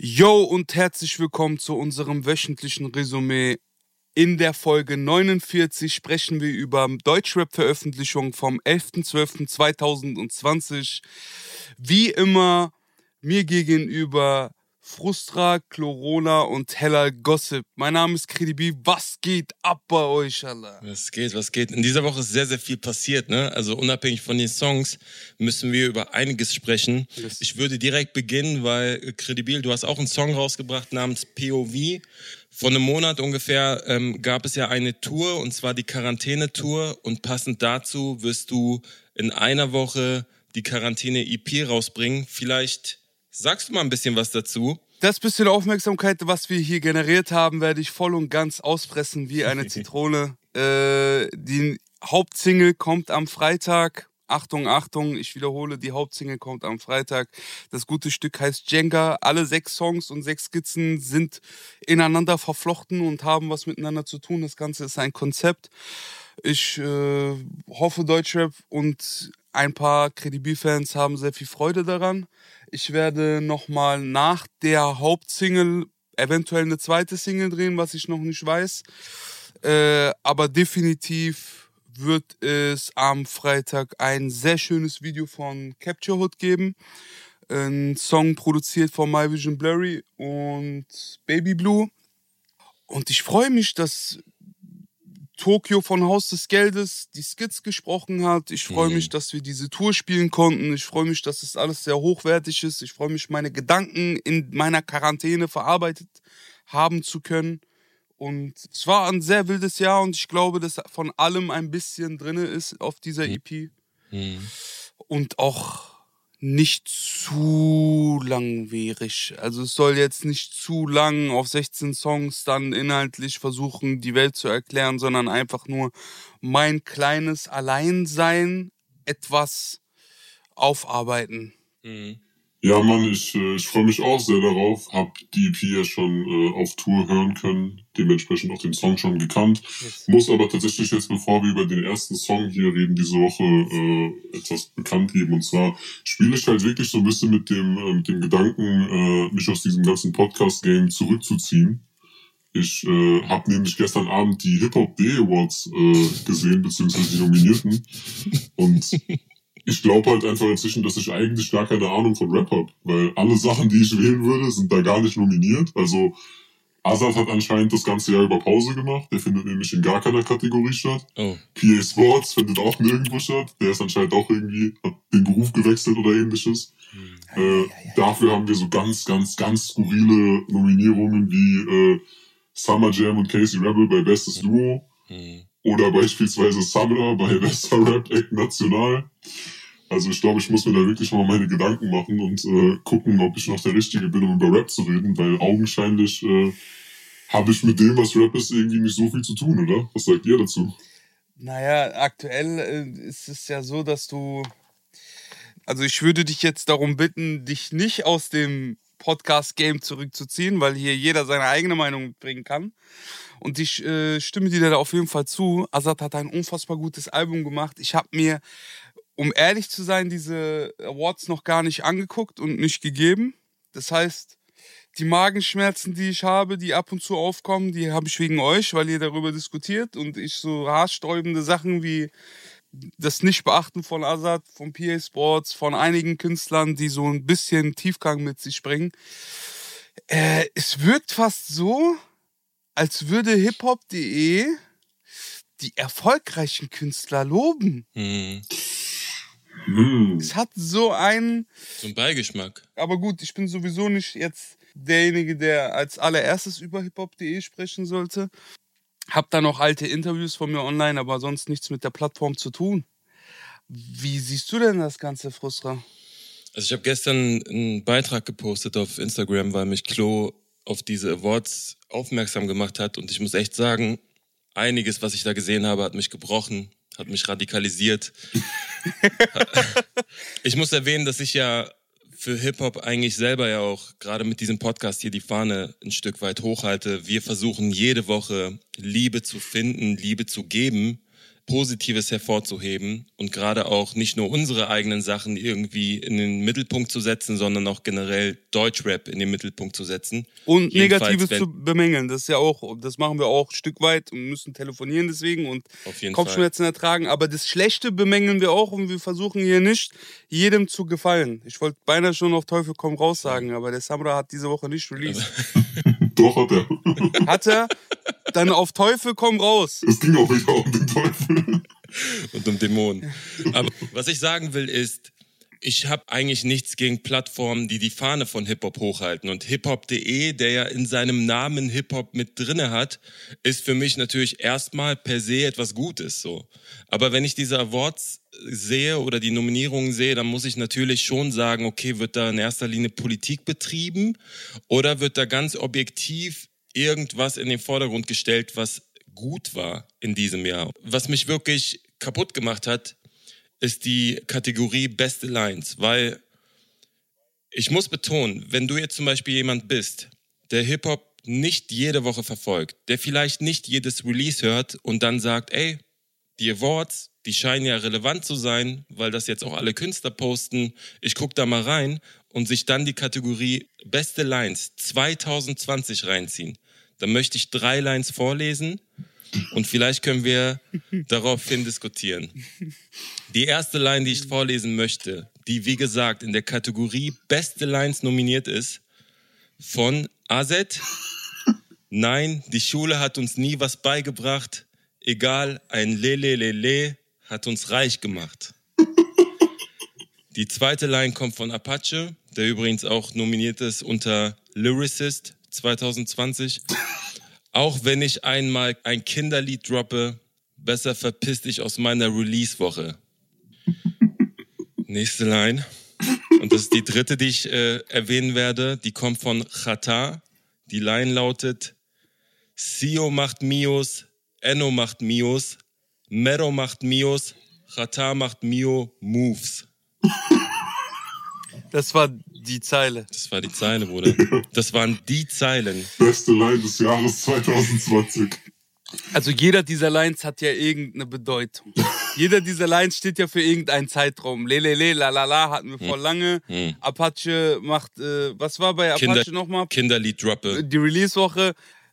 Yo und herzlich willkommen zu unserem wöchentlichen Resümee. In der Folge 49 sprechen wir über Deutschrap-Veröffentlichung vom 11.12.2020. Wie immer mir gegenüber Frustra, Chlorona und Heller Gossip. Mein Name ist Credibi. Was geht ab bei euch, Allah? Was geht, was geht? In dieser Woche ist sehr, sehr viel passiert, ne? Also unabhängig von den Songs müssen wir über einiges sprechen. Yes. Ich würde direkt beginnen, weil äh, Credibil, du hast auch einen Song rausgebracht namens POV. Vor einem Monat ungefähr ähm, gab es ja eine Tour, und zwar die Quarantäne-Tour. Und passend dazu wirst du in einer Woche die Quarantäne-EP rausbringen. Vielleicht Sagst du mal ein bisschen was dazu? Das bisschen Aufmerksamkeit, was wir hier generiert haben, werde ich voll und ganz auspressen wie eine Zitrone. äh, die Hauptsingle kommt am Freitag. Achtung, Achtung, ich wiederhole, die Hauptsingle kommt am Freitag. Das gute Stück heißt Jenga. Alle sechs Songs und sechs Skizzen sind ineinander verflochten und haben was miteinander zu tun. Das Ganze ist ein Konzept. Ich äh, hoffe, Deutschrap und ein paar Credibil-Fans haben sehr viel Freude daran. Ich werde nochmal nach der Hauptsingle eventuell eine zweite Single drehen, was ich noch nicht weiß. Äh, aber definitiv wird es am Freitag ein sehr schönes Video von Capture Hood geben. Ein Song produziert von My Vision Blurry und Baby Blue. Und ich freue mich, dass Tokio von Haus des Geldes die Skits gesprochen hat. Ich freue mhm. mich, dass wir diese Tour spielen konnten. Ich freue mich, dass es alles sehr hochwertig ist. Ich freue mich, meine Gedanken in meiner Quarantäne verarbeitet haben zu können. Und es war ein sehr wildes Jahr und ich glaube, dass von allem ein bisschen drin ist auf dieser mhm. EP. Mhm. Und auch nicht zu langwierig. Also es soll jetzt nicht zu lang auf 16 Songs dann inhaltlich versuchen, die Welt zu erklären, sondern einfach nur mein kleines Alleinsein etwas aufarbeiten. Mhm. Ja, Mann, ich, äh, ich freue mich auch sehr darauf. Hab die EP ja schon äh, auf Tour hören können, dementsprechend auch den Song schon gekannt. Yes. Muss aber tatsächlich jetzt, bevor wir über den ersten Song hier reden, diese Woche äh, etwas bekannt geben. Und zwar spiele ich halt wirklich so ein bisschen mit dem, äh, mit dem Gedanken, äh, mich aus diesem ganzen Podcast-Game zurückzuziehen. Ich äh, habe nämlich gestern Abend die Hip-Hop Day Awards äh, gesehen, beziehungsweise die Nominierten. Und ich glaube halt einfach inzwischen, dass ich eigentlich gar keine Ahnung von Rap habe, weil alle Sachen, die ich wählen würde, sind da gar nicht nominiert. Also Azad hat anscheinend das ganze Jahr über Pause gemacht. Der findet nämlich in gar keiner Kategorie statt. Oh. PA Sports findet auch nirgendwo statt. Der ist anscheinend auch irgendwie, hat den Beruf gewechselt oder ähnliches. Hm. Äh, dafür haben wir so ganz, ganz, ganz skurrile Nominierungen wie äh, Summer Jam und Casey Rebel bei Bestes Duo. Hm. Oder beispielsweise Summer bei Bester Rap Act National. Also ich glaube, ich muss mir da wirklich mal meine Gedanken machen und äh, gucken, ob ich noch der Richtige bin, um über Rap zu reden, weil augenscheinlich äh, habe ich mit dem, was Rap ist, irgendwie nicht so viel zu tun, oder? Was sagt ihr dazu? Naja, aktuell äh, ist es ja so, dass du. Also ich würde dich jetzt darum bitten, dich nicht aus dem Podcast-Game zurückzuziehen, weil hier jeder seine eigene Meinung bringen kann. Und ich äh, stimme dir da auf jeden Fall zu. Azad hat ein unfassbar gutes Album gemacht. Ich habe mir um ehrlich zu sein, diese Awards noch gar nicht angeguckt und nicht gegeben. Das heißt, die Magenschmerzen, die ich habe, die ab und zu aufkommen, die habe ich wegen euch, weil ihr darüber diskutiert und ich so haarsträubende Sachen wie das Nichtbeachten von Azad, von PA Sports, von einigen Künstlern, die so ein bisschen Tiefgang mit sich bringen. Äh, es wirkt fast so, als würde hiphop.de die erfolgreichen Künstler loben. Hm. Mm. Es hat so einen. So einen Beigeschmack. Aber gut, ich bin sowieso nicht jetzt derjenige, der als allererstes über hiphop.de sprechen sollte. Hab da noch alte Interviews von mir online, aber sonst nichts mit der Plattform zu tun. Wie siehst du denn das Ganze, Frustra? Also ich habe gestern einen Beitrag gepostet auf Instagram, weil mich Klo auf diese Awards aufmerksam gemacht hat und ich muss echt sagen, einiges, was ich da gesehen habe, hat mich gebrochen hat mich radikalisiert. ich muss erwähnen, dass ich ja für Hip-Hop eigentlich selber ja auch gerade mit diesem Podcast hier die Fahne ein Stück weit hochhalte. Wir versuchen jede Woche Liebe zu finden, Liebe zu geben Positives hervorzuheben und gerade auch nicht nur unsere eigenen Sachen irgendwie in den Mittelpunkt zu setzen, sondern auch generell Deutschrap in den Mittelpunkt zu setzen. Und Jedenfalls, Negatives zu bemängeln. Das ist ja auch, das machen wir auch ein Stück weit und müssen telefonieren deswegen und Kopfschmerzen Fall. ertragen. Aber das Schlechte bemängeln wir auch und wir versuchen hier nicht jedem zu gefallen. Ich wollte beinahe schon auf Teufel komm raus sagen, aber der Samra hat diese Woche nicht released. Doch hat er. Hat er? Dann auf Teufel komm raus. Es ging auch wieder um den Teufel. Und um Dämonen. Aber was ich sagen will ist, ich habe eigentlich nichts gegen Plattformen, die die Fahne von Hip-Hop hochhalten. Und hiphop.de, der ja in seinem Namen Hip-Hop mit drinne hat, ist für mich natürlich erstmal per se etwas Gutes, so. Aber wenn ich diese Awards sehe oder die Nominierungen sehe, dann muss ich natürlich schon sagen, okay, wird da in erster Linie Politik betrieben oder wird da ganz objektiv irgendwas in den Vordergrund gestellt, was gut war in diesem Jahr? Was mich wirklich kaputt gemacht hat, ist die Kategorie beste Lines, weil ich muss betonen, wenn du jetzt zum Beispiel jemand bist, der Hip-Hop nicht jede Woche verfolgt, der vielleicht nicht jedes Release hört und dann sagt, ey, die Awards, die scheinen ja relevant zu sein, weil das jetzt auch alle Künstler posten. Ich guck da mal rein und sich dann die Kategorie Beste Lines 2020 reinziehen. Dann möchte ich drei Lines vorlesen und vielleicht können wir daraufhin diskutieren. Die erste Line, die ich vorlesen möchte, die wie gesagt in der Kategorie Beste Lines nominiert ist, von Azet. Nein, die Schule hat uns nie was beigebracht. Egal, ein Lelelele hat uns reich gemacht. Die zweite Line kommt von Apache, der übrigens auch nominiert ist unter Lyricist 2020. Auch wenn ich einmal ein Kinderlied droppe, besser verpiss dich aus meiner Release-Woche. Nächste Line. Und das ist die dritte, die ich äh, erwähnen werde. Die kommt von Chata. Die Line lautet: Sio macht Mios, Enno macht Mios, Mero macht Mios, Chata macht Mio Moves. Das war die Zeile. Das war die Zeile, Bruder. Das waren die Zeilen. Beste Line des Jahres 2020. Also jeder dieser Lines hat ja irgendeine Bedeutung. jeder dieser Lines steht ja für irgendeinen Zeitraum. Lelele, la la la hatten wir hm. vor lange. Hm. Apache macht, äh, was war bei Apache Kinder, nochmal? Kinderlied droppe. Die Release-Woche.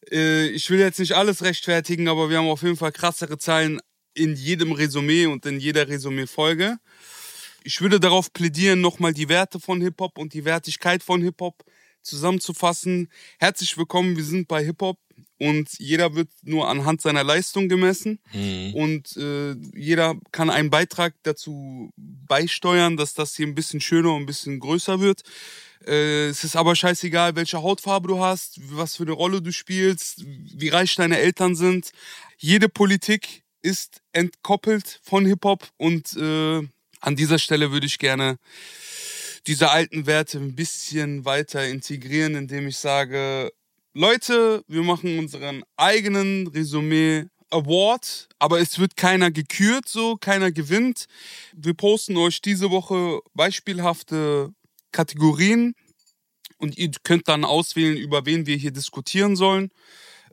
Äh, ich will jetzt nicht alles rechtfertigen, aber wir haben auf jeden Fall krassere Zahlen in jedem Resümee und in jeder Resümee-Folge ich würde darauf plädieren, nochmal die Werte von Hip-Hop und die Wertigkeit von Hip-Hop zusammenzufassen. Herzlich willkommen, wir sind bei Hip-Hop und jeder wird nur anhand seiner Leistung gemessen mhm. und äh, jeder kann einen Beitrag dazu beisteuern, dass das hier ein bisschen schöner und ein bisschen größer wird. Äh, es ist aber scheißegal, welche Hautfarbe du hast, was für eine Rolle du spielst, wie reich deine Eltern sind. Jede Politik ist entkoppelt von Hip-Hop und äh, an dieser Stelle würde ich gerne diese alten Werte ein bisschen weiter integrieren, indem ich sage, Leute, wir machen unseren eigenen Resümee Award, aber es wird keiner gekürt, so keiner gewinnt. Wir posten euch diese Woche beispielhafte Kategorien und ihr könnt dann auswählen, über wen wir hier diskutieren sollen.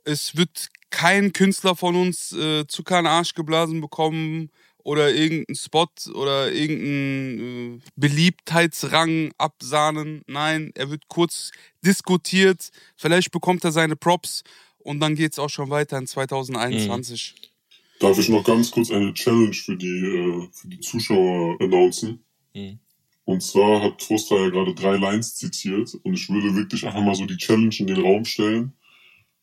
Es wird kein Künstler von uns äh, Zucker in den Arsch geblasen bekommen, oder irgendeinen Spot oder irgendeinen äh, Beliebtheitsrang absahnen. Nein, er wird kurz diskutiert, vielleicht bekommt er seine Props und dann geht es auch schon weiter in 2021. Mhm. Darf ich noch ganz kurz eine Challenge für die, äh, für die Zuschauer announcen? Mhm. Und zwar hat Trosta ja gerade drei Lines zitiert und ich würde wirklich einfach mal so die Challenge in den Raum stellen.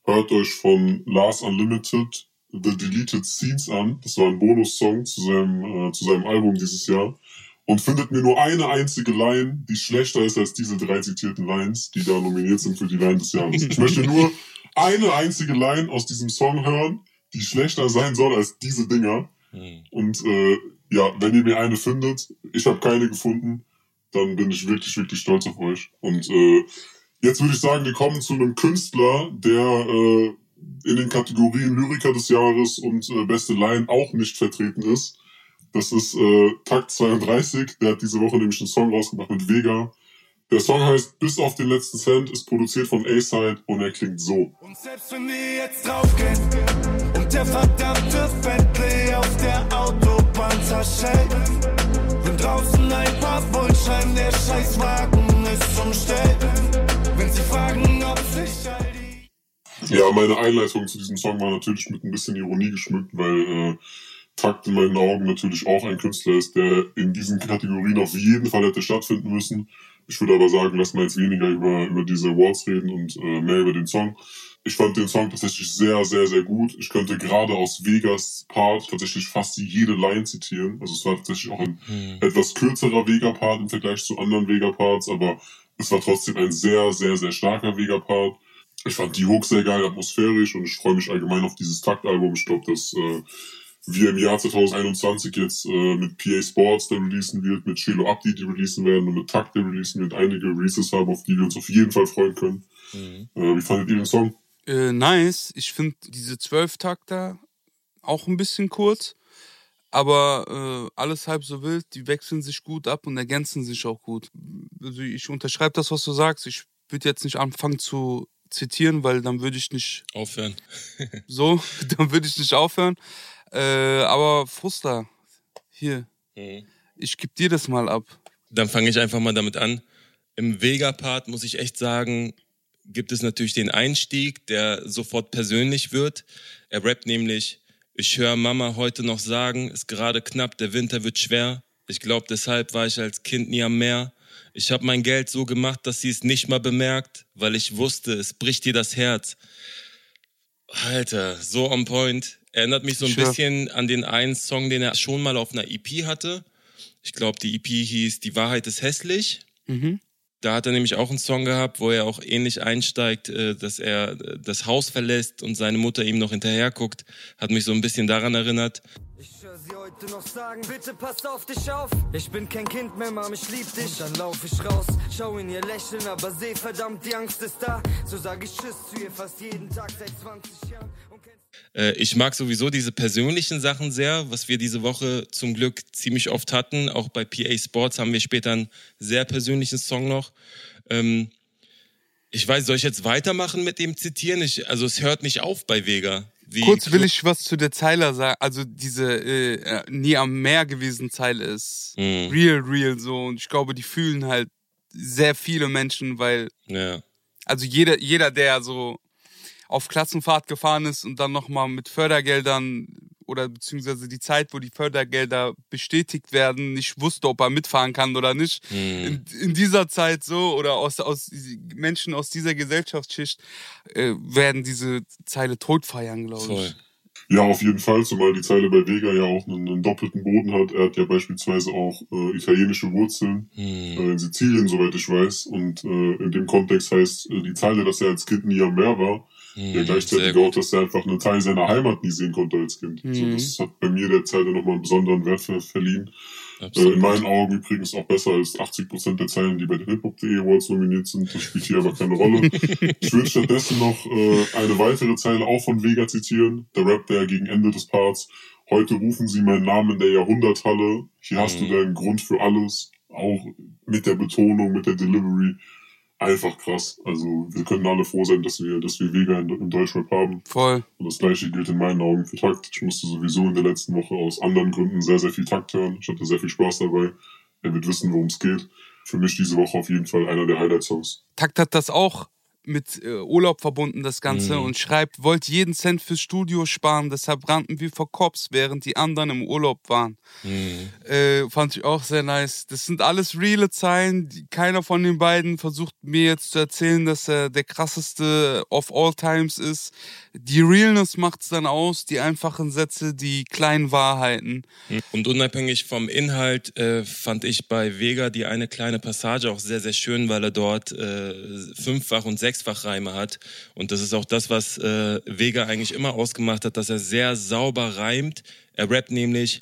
Hört euch von Lars Unlimited The Deleted Scenes an. Das war ein Bonussong zu seinem, äh, zu seinem Album dieses Jahr. Und findet mir nur eine einzige Line, die schlechter ist als diese drei zitierten Lines, die da nominiert sind für die Line des Jahres. Ich möchte nur eine einzige Line aus diesem Song hören, die schlechter sein soll als diese Dinger. Hm. Und äh, ja, wenn ihr mir eine findet, ich habe keine gefunden, dann bin ich wirklich, wirklich stolz auf euch. Und äh, jetzt würde ich sagen, wir kommen zu einem Künstler, der äh, in den Kategorien Lyriker des Jahres und äh, beste Line auch nicht vertreten ist. Das ist äh, Takt 32, der hat diese Woche nämlich einen Song rausgebracht mit Vega. Der Song heißt Bis auf den letzten Cent, ist produziert von A-Side und er klingt so. Und selbst wenn wir jetzt draufgehen und der verdammte Bentley auf der Autobahn zerschellt. Wenn draußen ein paar Volt scheinen, der Scheißwagen ist umstellt. Ja, meine Einleitung zu diesem Song war natürlich mit ein bisschen Ironie geschmückt, weil äh, Takt in meinen Augen natürlich auch ein Künstler ist, der in diesen Kategorien auf jeden Fall hätte stattfinden müssen. Ich würde aber sagen, lass mal jetzt weniger über, über diese Awards reden und äh, mehr über den Song. Ich fand den Song tatsächlich sehr, sehr, sehr gut. Ich könnte gerade aus Vegas Part tatsächlich fast jede Line zitieren. Also es war tatsächlich auch ein etwas kürzerer Vega-Part im Vergleich zu anderen Vega-Parts, aber es war trotzdem ein sehr, sehr, sehr starker Vega-Part. Ich fand die Hook sehr geil, atmosphärisch und ich freue mich allgemein auf dieses Taktalbum. Ich glaube, dass äh, wir im Jahr 2021 jetzt äh, mit PA Sports, der releasen wird, mit Chelo Abdi, die releasen werden und mit Takt, der releasen wird, einige Releases haben, auf die wir uns auf jeden Fall freuen können. Äh, wie fandet ihr den Song? Äh, nice. Ich finde diese Zwölftakter auch ein bisschen kurz, aber äh, alles halb so wild. Die wechseln sich gut ab und ergänzen sich auch gut. Also ich unterschreibe das, was du sagst. Ich würde jetzt nicht anfangen zu zitieren, weil dann würde ich nicht Aufhören. so, dann würde ich nicht aufhören. Äh, aber Frusta, hier, Mhm. ich geb dir das mal ab. Dann fange ich einfach mal damit an. Im Vega-Part muss ich echt sagen, gibt es natürlich den Einstieg, der sofort persönlich wird. Er rappt nämlich, ich höre Mama heute noch sagen, ist gerade knapp, der Winter wird schwer. Ich glaube, deshalb war ich als Kind nie am Meer. Ich habe mein Geld so gemacht, dass sie es nicht mal bemerkt, weil ich wusste, es bricht dir das Herz. Alter, so on point. Erinnert mich so ein Sure. bisschen an den einen Song, den er schon mal auf einer EP hatte. Ich glaube, die EP hieß Die Wahrheit ist hässlich. Mhm. Da hat er nämlich auch einen Song gehabt, wo er auch ähnlich einsteigt, äh, dass er äh, das Haus verlässt und seine Mutter ihm noch hinterher guckt. Hat mich so ein bisschen daran erinnert. Ich heute noch sagen, bitte pass auf dich auf. Ich bin kein Kind mehr, Mom, ich lieb dich. Und dann lauf ich raus, schau in ihr lächeln, aber seh verdammt, die Angst ist da. So sag ich Tschüss zu ihr fast jeden Tag seit 20 Jahren. Äh, Ich mag sowieso diese persönlichen Sachen sehr, was wir diese Woche zum Glück ziemlich oft hatten. Auch bei PA Sports haben wir später einen sehr persönlichen Song noch. Ähm, Ich weiß, soll ich jetzt weitermachen mit dem Zitieren? Ich, also es hört nicht auf bei Vega. Wie Kurz will ich was zu der Zeile sagen. Also diese äh, äh, nie am Meer gewesen Zeile ist Mhm. real, real so. Und ich glaube, die fühlen halt sehr viele Menschen, weil Ja. also jeder, jeder, der so auf Klassenfahrt gefahren ist und dann nochmal mit Fördergeldern oder beziehungsweise die Zeit, wo die Fördergelder bestätigt werden, nicht wusste, ob er mitfahren kann oder nicht. In, in dieser Zeit so oder aus, aus Menschen aus dieser Gesellschaftsschicht äh, werden diese Zeile tot feiern, glaube ich. Ja, auf jeden Fall, zumal die Zeile bei Vega ja auch einen, einen doppelten Boden hat. Er hat ja beispielsweise auch äh, italienische Wurzeln äh, in Sizilien, soweit ich weiß. Und äh, in dem Kontext heißt äh, die Zeile, dass er als Kind nie am Meer war, ja sehr gleichzeitig auch, dass er einfach einen Teil seiner Heimat nie sehen konnte als Kind. Mhm. das hat bei mir der Zeile nochmal einen besonderen Wert ver verliehen. Äh, Absolut. in meinen Augen übrigens auch besser als 80% der Zeilen, die bei den Hip-Hop.de Awards nominiert sind. Das spielt hier aber keine Rolle. ich würde stattdessen noch äh, eine weitere Zeile auch von Vega zitieren. Der rappt der gegen Ende des Parts. Heute rufen sie meinen Namen in der Jahrhunderthalle. Hier hast du deinen Grund für alles. Auch mit der Betonung, mit der Delivery. Einfach krass. Also wir können alle froh sein, dass wir, dass wir Vega in, im Deutschrap haben. Voll. Und das gleiche gilt in meinen Augen für Takt. Ich musste sowieso in der letzten Woche aus anderen Gründen sehr, sehr viel Takt hören. Ich hatte sehr viel Spaß dabei. Er wird wissen, worum es geht. Für mich diese Woche auf jeden Fall einer der Highlight-Songs. Takt hat das auch mit äh, Urlaub verbunden, das Ganze, Mhm. und schreibt, wollt jeden Cent fürs Studio sparen, deshalb rannten wir vor Cops, während die anderen im Urlaub waren. Mhm. Äh, fand ich auch sehr nice. Das sind alles reale Zeilen. Die, keiner von den beiden versucht mir jetzt zu erzählen, dass er der krasseste of all times ist. Die Realness macht's dann aus, die einfachen Sätze, die kleinen Wahrheiten. Und unabhängig vom Inhalt äh, fand ich bei Vega die eine kleine Passage auch sehr, sehr schön, weil er dort äh, Fünffach- und Sechsfach-Reime hat. Und das ist auch das, was äh, Vega eigentlich immer ausgemacht hat, dass er sehr sauber reimt. Er rappt nämlich,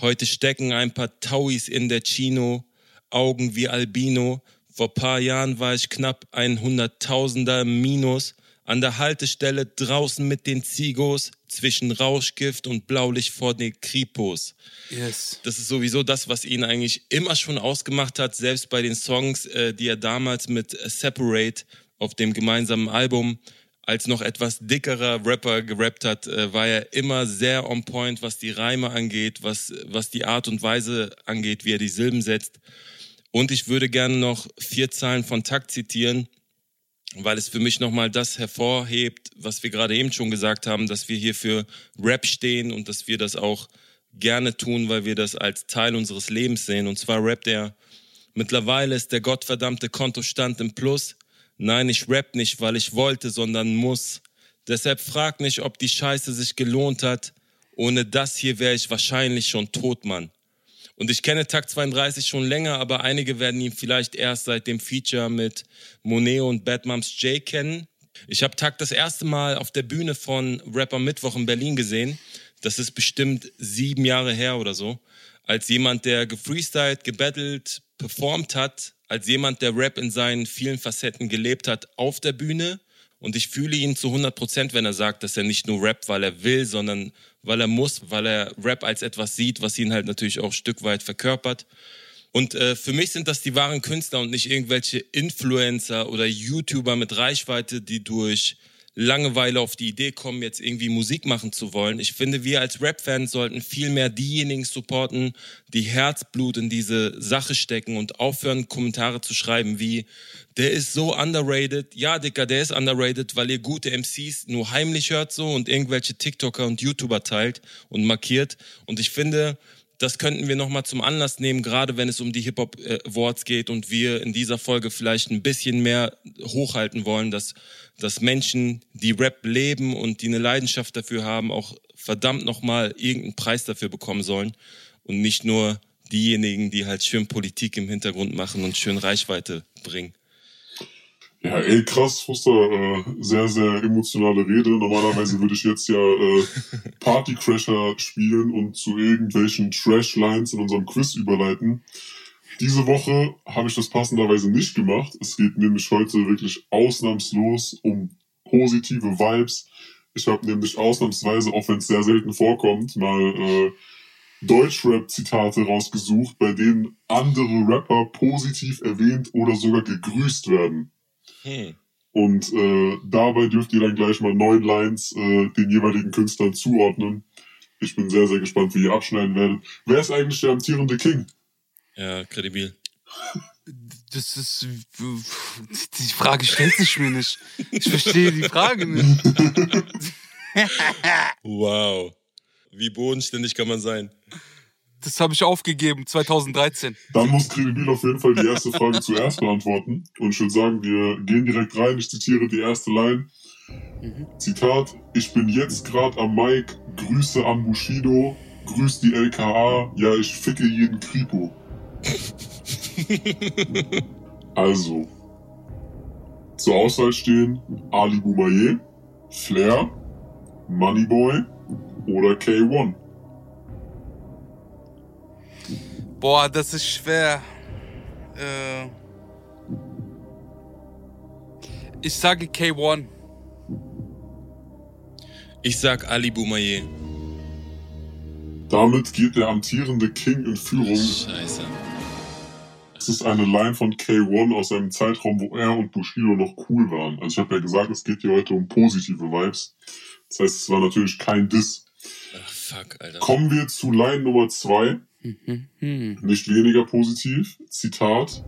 heute stecken ein paar Tauis in der Chino, Augen wie Albino. Vor paar Jahren war ich knapp ein Hunderttausender im Minus. An der Haltestelle draußen mit den Zigos, zwischen Rauschgift und Blaulicht vor den Kripos. Yes. Das ist sowieso das, was ihn eigentlich immer schon ausgemacht hat, selbst bei den Songs, äh, die er damals mit Separate auf dem gemeinsamen Album als noch etwas dickerer Rapper gerappt hat, äh, war er immer sehr on point, was die Reime angeht, was, was die Art und Weise angeht, wie er die Silben setzt. Und ich würde gerne noch vier Zahlen von Takt zitieren, weil es für mich nochmal das hervorhebt, was wir gerade eben schon gesagt haben, dass wir hier für Rap stehen und dass wir das auch gerne tun, weil wir das als Teil unseres Lebens sehen. Und zwar rappt er, mittlerweile ist der gottverdammte Kontostand im Plus. Nein, ich rap nicht, weil ich wollte, sondern muss. Deshalb frag nicht, ob die Scheiße sich gelohnt hat. Ohne das hier wäre ich wahrscheinlich schon tot, Mann. Und ich kenne Takt 32 schon länger, aber einige werden ihn vielleicht erst seit dem Feature mit Moneo und Bad Moms J kennen. Ich habe Takt das erste Mal auf der Bühne von Rapper Mittwoch in Berlin gesehen. Das ist bestimmt sieben Jahre her oder so. Als jemand, der gefreestylt, gebettelt, performt hat, als jemand, der Rap in seinen vielen Facetten gelebt hat, auf der Bühne. Und ich fühle ihn zu 100 Prozent, wenn er sagt, dass er nicht nur rappt, weil er will, sondern weil er muss, weil er Rap als etwas sieht, was ihn halt natürlich auch ein Stück weit verkörpert. Und äh, für mich sind das die wahren Künstler und nicht irgendwelche Influencer oder YouTuber mit Reichweite, die durch Langeweile auf die Idee kommen, jetzt irgendwie Musik machen zu wollen. Ich finde, wir als Rap-Fans sollten viel mehr diejenigen supporten, die Herzblut in diese Sache stecken und aufhören, Kommentare zu schreiben wie, der ist so underrated. Ja, Dicker, der ist underrated, weil ihr gute MCs nur heimlich hört so und irgendwelche TikToker und YouTuber teilt und markiert. Und ich finde, das könnten wir nochmal zum Anlass nehmen, gerade wenn es um die Hip-Hop-Awards geht und wir in dieser Folge vielleicht ein bisschen mehr hochhalten wollen, dass dass Menschen, die Rap leben und die eine Leidenschaft dafür haben, auch verdammt nochmal irgendeinen Preis dafür bekommen sollen und nicht nur diejenigen, die halt schön Politik im Hintergrund machen und schön Reichweite bringen. Ja, ey, krass, Fuster, äh, sehr, sehr emotionale Rede. Normalerweise würde ich jetzt ja äh, Partycrasher spielen und zu irgendwelchen Trash-Lines in unserem Quiz überleiten. Diese Woche habe ich das passenderweise nicht gemacht. Es geht nämlich heute wirklich ausnahmslos um positive Vibes. Ich habe nämlich ausnahmsweise, auch wenn es sehr selten vorkommt, mal äh, Deutschrap-Zitate rausgesucht, bei denen andere Rapper positiv erwähnt oder sogar gegrüßt werden. Hm. Und äh, dabei dürft ihr dann gleich mal neun Lines äh, den jeweiligen Künstlern zuordnen. Ich bin sehr, sehr gespannt, wie ihr abschneiden werdet. Wer ist eigentlich der amtierende King? Ja, kredibil. Das ist. Die Frage stellt sich mir nicht. Ich verstehe die Frage nicht. wow. Wie bodenständig kann man sein? Das habe ich aufgegeben, 2013. Dann muss Kredibil auf jeden Fall die erste Frage zuerst beantworten. Und ich würde sagen, wir gehen direkt rein. Ich zitiere die erste Line. Mhm. Zitat: Ich bin jetzt gerade am Mic, Grüße an Bushido, grüß die LKA, ja, ich ficke jeden Kripo. also, zur Auswahl stehen Ali Boumaier, Flair, Moneyboy oder K1. Boah, das ist schwer. Äh ich sage K1. Ich sag Ali Boumaier. Damit geht der amtierende King in Führung. Scheiße. Das ist eine Line von K1 aus einem Zeitraum, wo er und Bushido noch cool waren. Also ich habe ja gesagt, es geht hier heute um positive Vibes. Das heißt, es war natürlich kein Diss. Ach, fuck, Alter. Kommen wir zu Line Nummer 2. Nicht weniger positiv. Zitat.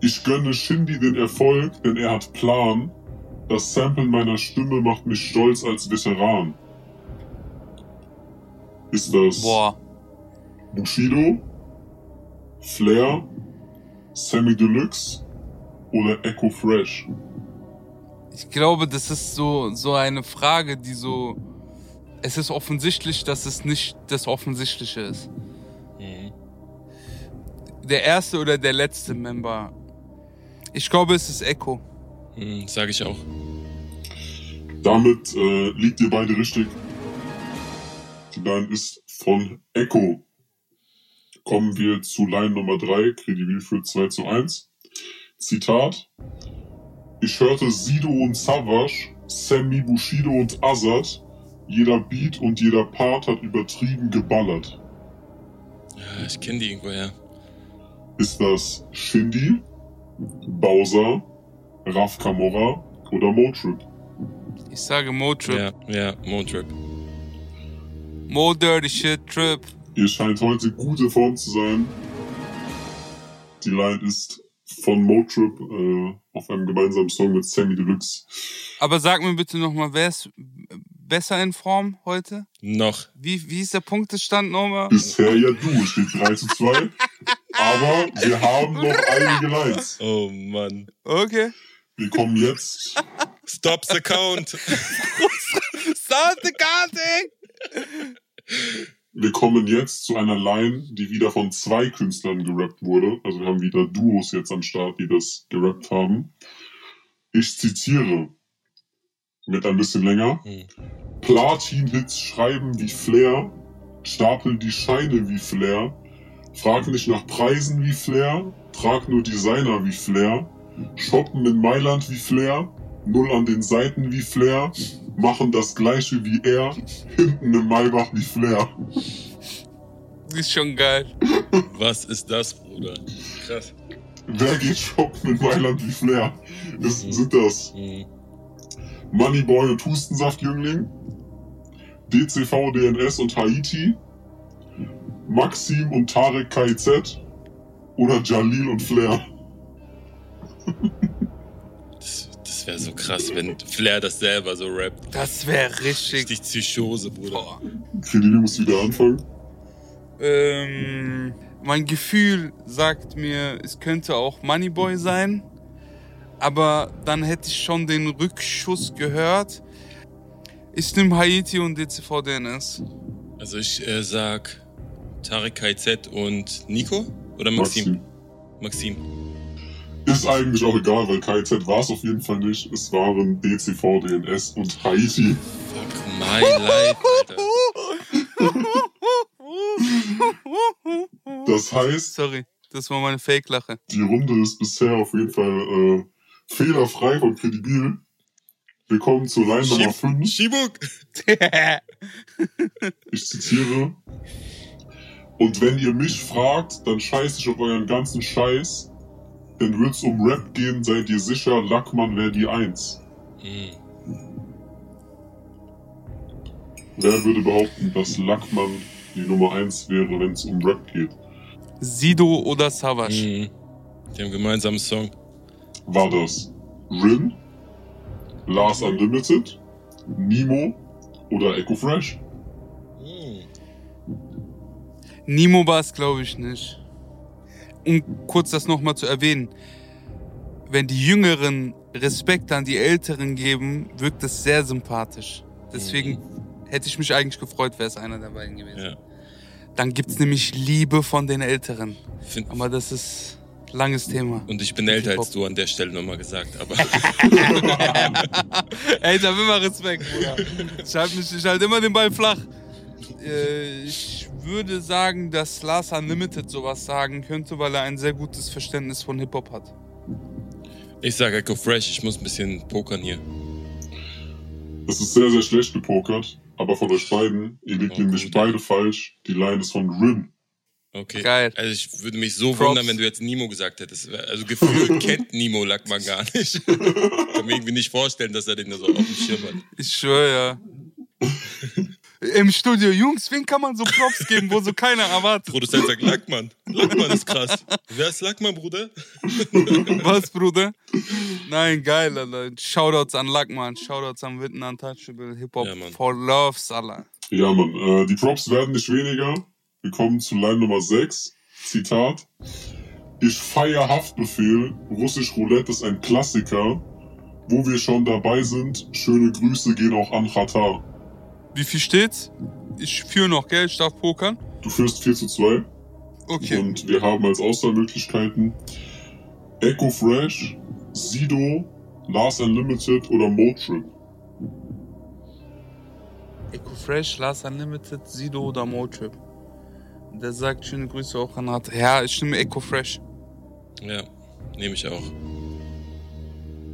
Ich gönne Shindy den Erfolg, denn er hat Plan. Das Sample meiner Stimme macht mich stolz als Veteran. Ist das Boah. Bushido, Flair, Sammy Deluxe oder Echo Fresh? Ich glaube, das ist so, so eine Frage, die so. Es ist offensichtlich, dass es nicht das Offensichtliche ist. Der erste oder der letzte Member. Ich glaube, es ist Echo. Mhm, Sage ich auch. Damit äh, liegt ihr beide richtig. Die Line ist von Echo. Kommen wir zu Line Nummer 3, Kredibil für 2 zu 1. Zitat. Ich hörte Sido und Savage, Sammy Bushido und Azad. Jeder Beat und jeder Part hat übertrieben geballert. Ja, ich kenne die irgendwoher. Ist das Shindy, Bowser, Raf Kamora oder Motrip? Ich sage Mo Trip. Ja, ja, Motrip. Mo Dirty Shit Trip. Ihr scheint heute gute Form zu sein. Die Line ist von Motrip äh, auf einem gemeinsamen Song mit Sammy Deluxe. Aber sag mir bitte nochmal, wer ist besser in Form heute? Noch. Wie, wie ist der Punktestand nochmal? Bisher ja du, es steht 3 zu 2. Aber wir haben noch einige Lines. Oh Mann. Okay. Wir kommen jetzt Stop the count. Start the counting! Wir kommen jetzt zu einer Line, die wieder von zwei Künstlern gerappt wurde. Also wir haben wieder Duos jetzt am Start, die das gerappt haben. Ich zitiere mit ein bisschen länger. Hm. Platin-Hits schreiben wie Flair, stapeln die Scheine wie Flair, frag nicht nach Preisen wie Flair, trag nur Designer wie Flair, shoppen in Mailand wie Flair, null an den Seiten wie Flair, machen das gleiche wie er, hinten im Maybach wie Flair. Ist schon geil. Was ist das, Bruder? Krass. Wer geht shoppen in Mailand wie Flair? Das, Mhm. Sind das Hm. Moneyboy und Hustensaftjüngling, DCV, DNS und Haiti, Maxim und Tarek KIZ oder Jalil und Flair? Das, das wäre so krass, wenn Flair das selber so rappt. Das wäre richtig. Richtig Psychose, Bruder. Boah. Kredibil muss wieder anfangen. Ähm, mein Gefühl sagt mir, es könnte auch Moneyboy sein. Aber dann hätte ich schon den Rückschuss gehört. Ich nehme Haiti und DCV DNS. Also ich äh, sag Tarek KZ und Nico oder Maxim? Maxim. Maxim. Ist eigentlich auch egal, weil KIZ war es auf jeden Fall nicht. Es waren DCV, DNS und Haiti. Fuck my life, Alter. Das heißt, Sorry, das war meine Fake-Lache. die Runde ist bisher auf jeden Fall äh, fehlerfrei von Kredibil. Wir kommen zur Line Nummer Schieb- 5. Schibuk. Ich zitiere. Und wenn ihr mich fragt, dann scheiß ich auf euren ganzen Scheiß. Denn wird's um Rap gehen, seid ihr sicher, Lackmann wär die Eins. Hm. Wer würde behaupten, dass Lackmann die Nummer eins wäre, wenn es um Rap geht? Sido oder Savage? Hm. Haben einen gemeinsamen Song. War das Rin, Lars Unlimited, Nemo oder Echo Fresh? Nimo war es, glaube ich, nicht. Um kurz das nochmal zu erwähnen. Wenn die Jüngeren Respekt an die Älteren geben, wirkt das sehr sympathisch. Deswegen hätte ich mich eigentlich gefreut, wäre es einer der beiden gewesen. Ja. Dann gibt's nämlich Liebe von den Älteren. Find, Aber das ist langes Thema. und ich bin älter als du an der Stelle nochmal gesagt, aber Ey, da will man Respekt, Bruder. Ich halte ich halte immer den Ball flach. Äh, ich würde sagen, dass Lars Unlimited sowas sagen könnte, weil er ein sehr gutes Verständnis von Hip-Hop hat. ich sage Echo Fresh, ich muss ein bisschen pokern hier. Das ist sehr, sehr schlecht gepokert. Aber von euch beiden, ihr liegt Oh, nämlich beide falsch. Die Line ist von Rin. Okay. Geil. Also ich würde mich so Props. wundern, wenn du jetzt Nemo gesagt hättest. Also gefühlt kennt Nemo Lackmann gar nicht. Ich kann mir irgendwie nicht vorstellen, dass er den da so auf dem Schirm hat. Ich schwöre, ja. Im Studio, Jungs, wen kann man so Props geben, wo so keiner erwartet? Produzent sagt Lackmann. Lackmann ist krass. Wer ist Lackmann, Bruder? Was, Bruder? Nein, geil, Alter. Shoutouts an Lackmann, Shoutouts an Witten Untouchable, Hip-Hop Ja, for Loves, Alter. Ja, Mann. Äh, die Props werden nicht weniger. Wir kommen zu Line Nummer 6. Zitat. Ich feier Haftbefehl. Russisch Roulette ist ein Klassiker. Wo wir schon dabei sind, schöne Grüße gehen auch an Qatar. Wie viel steht's? Ich führe noch, gell? Ich darf pokern. Du führst 4 zu 2. Okay. Und wir haben als Auswahlmöglichkeiten Echo Fresh, Sido, Lars Unlimited oder Motrip. Eco Fresh, Last Unlimited, Sido oder Motrip. Der sagt schöne Grüße auch an Hat. Ja, ich nehme Eco Fresh. Ja, nehme ich auch.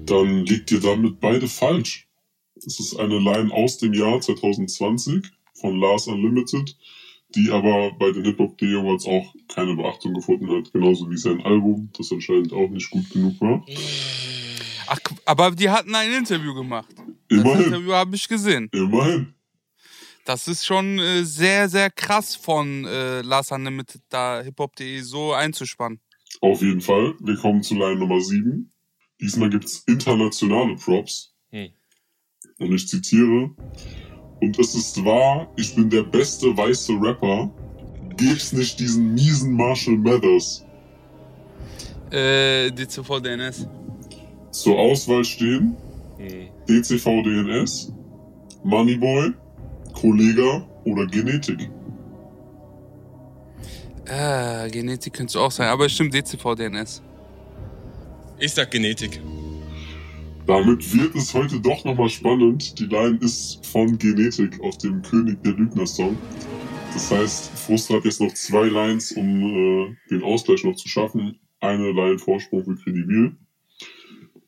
Dann liegt ihr damit beide falsch. Das ist eine Line aus dem Jahr 2020 von Lars Unlimited, die aber bei den Hip-Hop.de Awards auch keine Beachtung gefunden hat, genauso wie sein Album, das anscheinend auch nicht gut genug war. Ach, aber die hatten ein Interview gemacht. Das Immerhin. Interview habe ich gesehen. Immerhin. Das ist schon äh, sehr, sehr krass von äh, Lars Unlimited, da hiphop.de so einzuspannen. Auf jeden Fall. Wir kommen zu Line Nummer 7. Diesmal gibt's internationale Props. Und ich zitiere. Und es ist wahr, ich bin der beste weiße Rapper. Gibt's nicht diesen miesen Marshall Mathers. Äh, DCV DNS. Zur Auswahl stehen Hm. DCV DNS, Moneyboy, Kollega oder Genetik. Äh, Genetik könnte es auch sein, aber es stimmt DCV DNS. Ich sag Genetik. Damit wird es heute doch nochmal spannend. Die Line ist von Genetik auf dem König der Lügner Song. Das heißt, Frust hat jetzt noch zwei Lines, um äh, den Ausgleich noch zu schaffen. Eine Line Vorsprung für Credibil.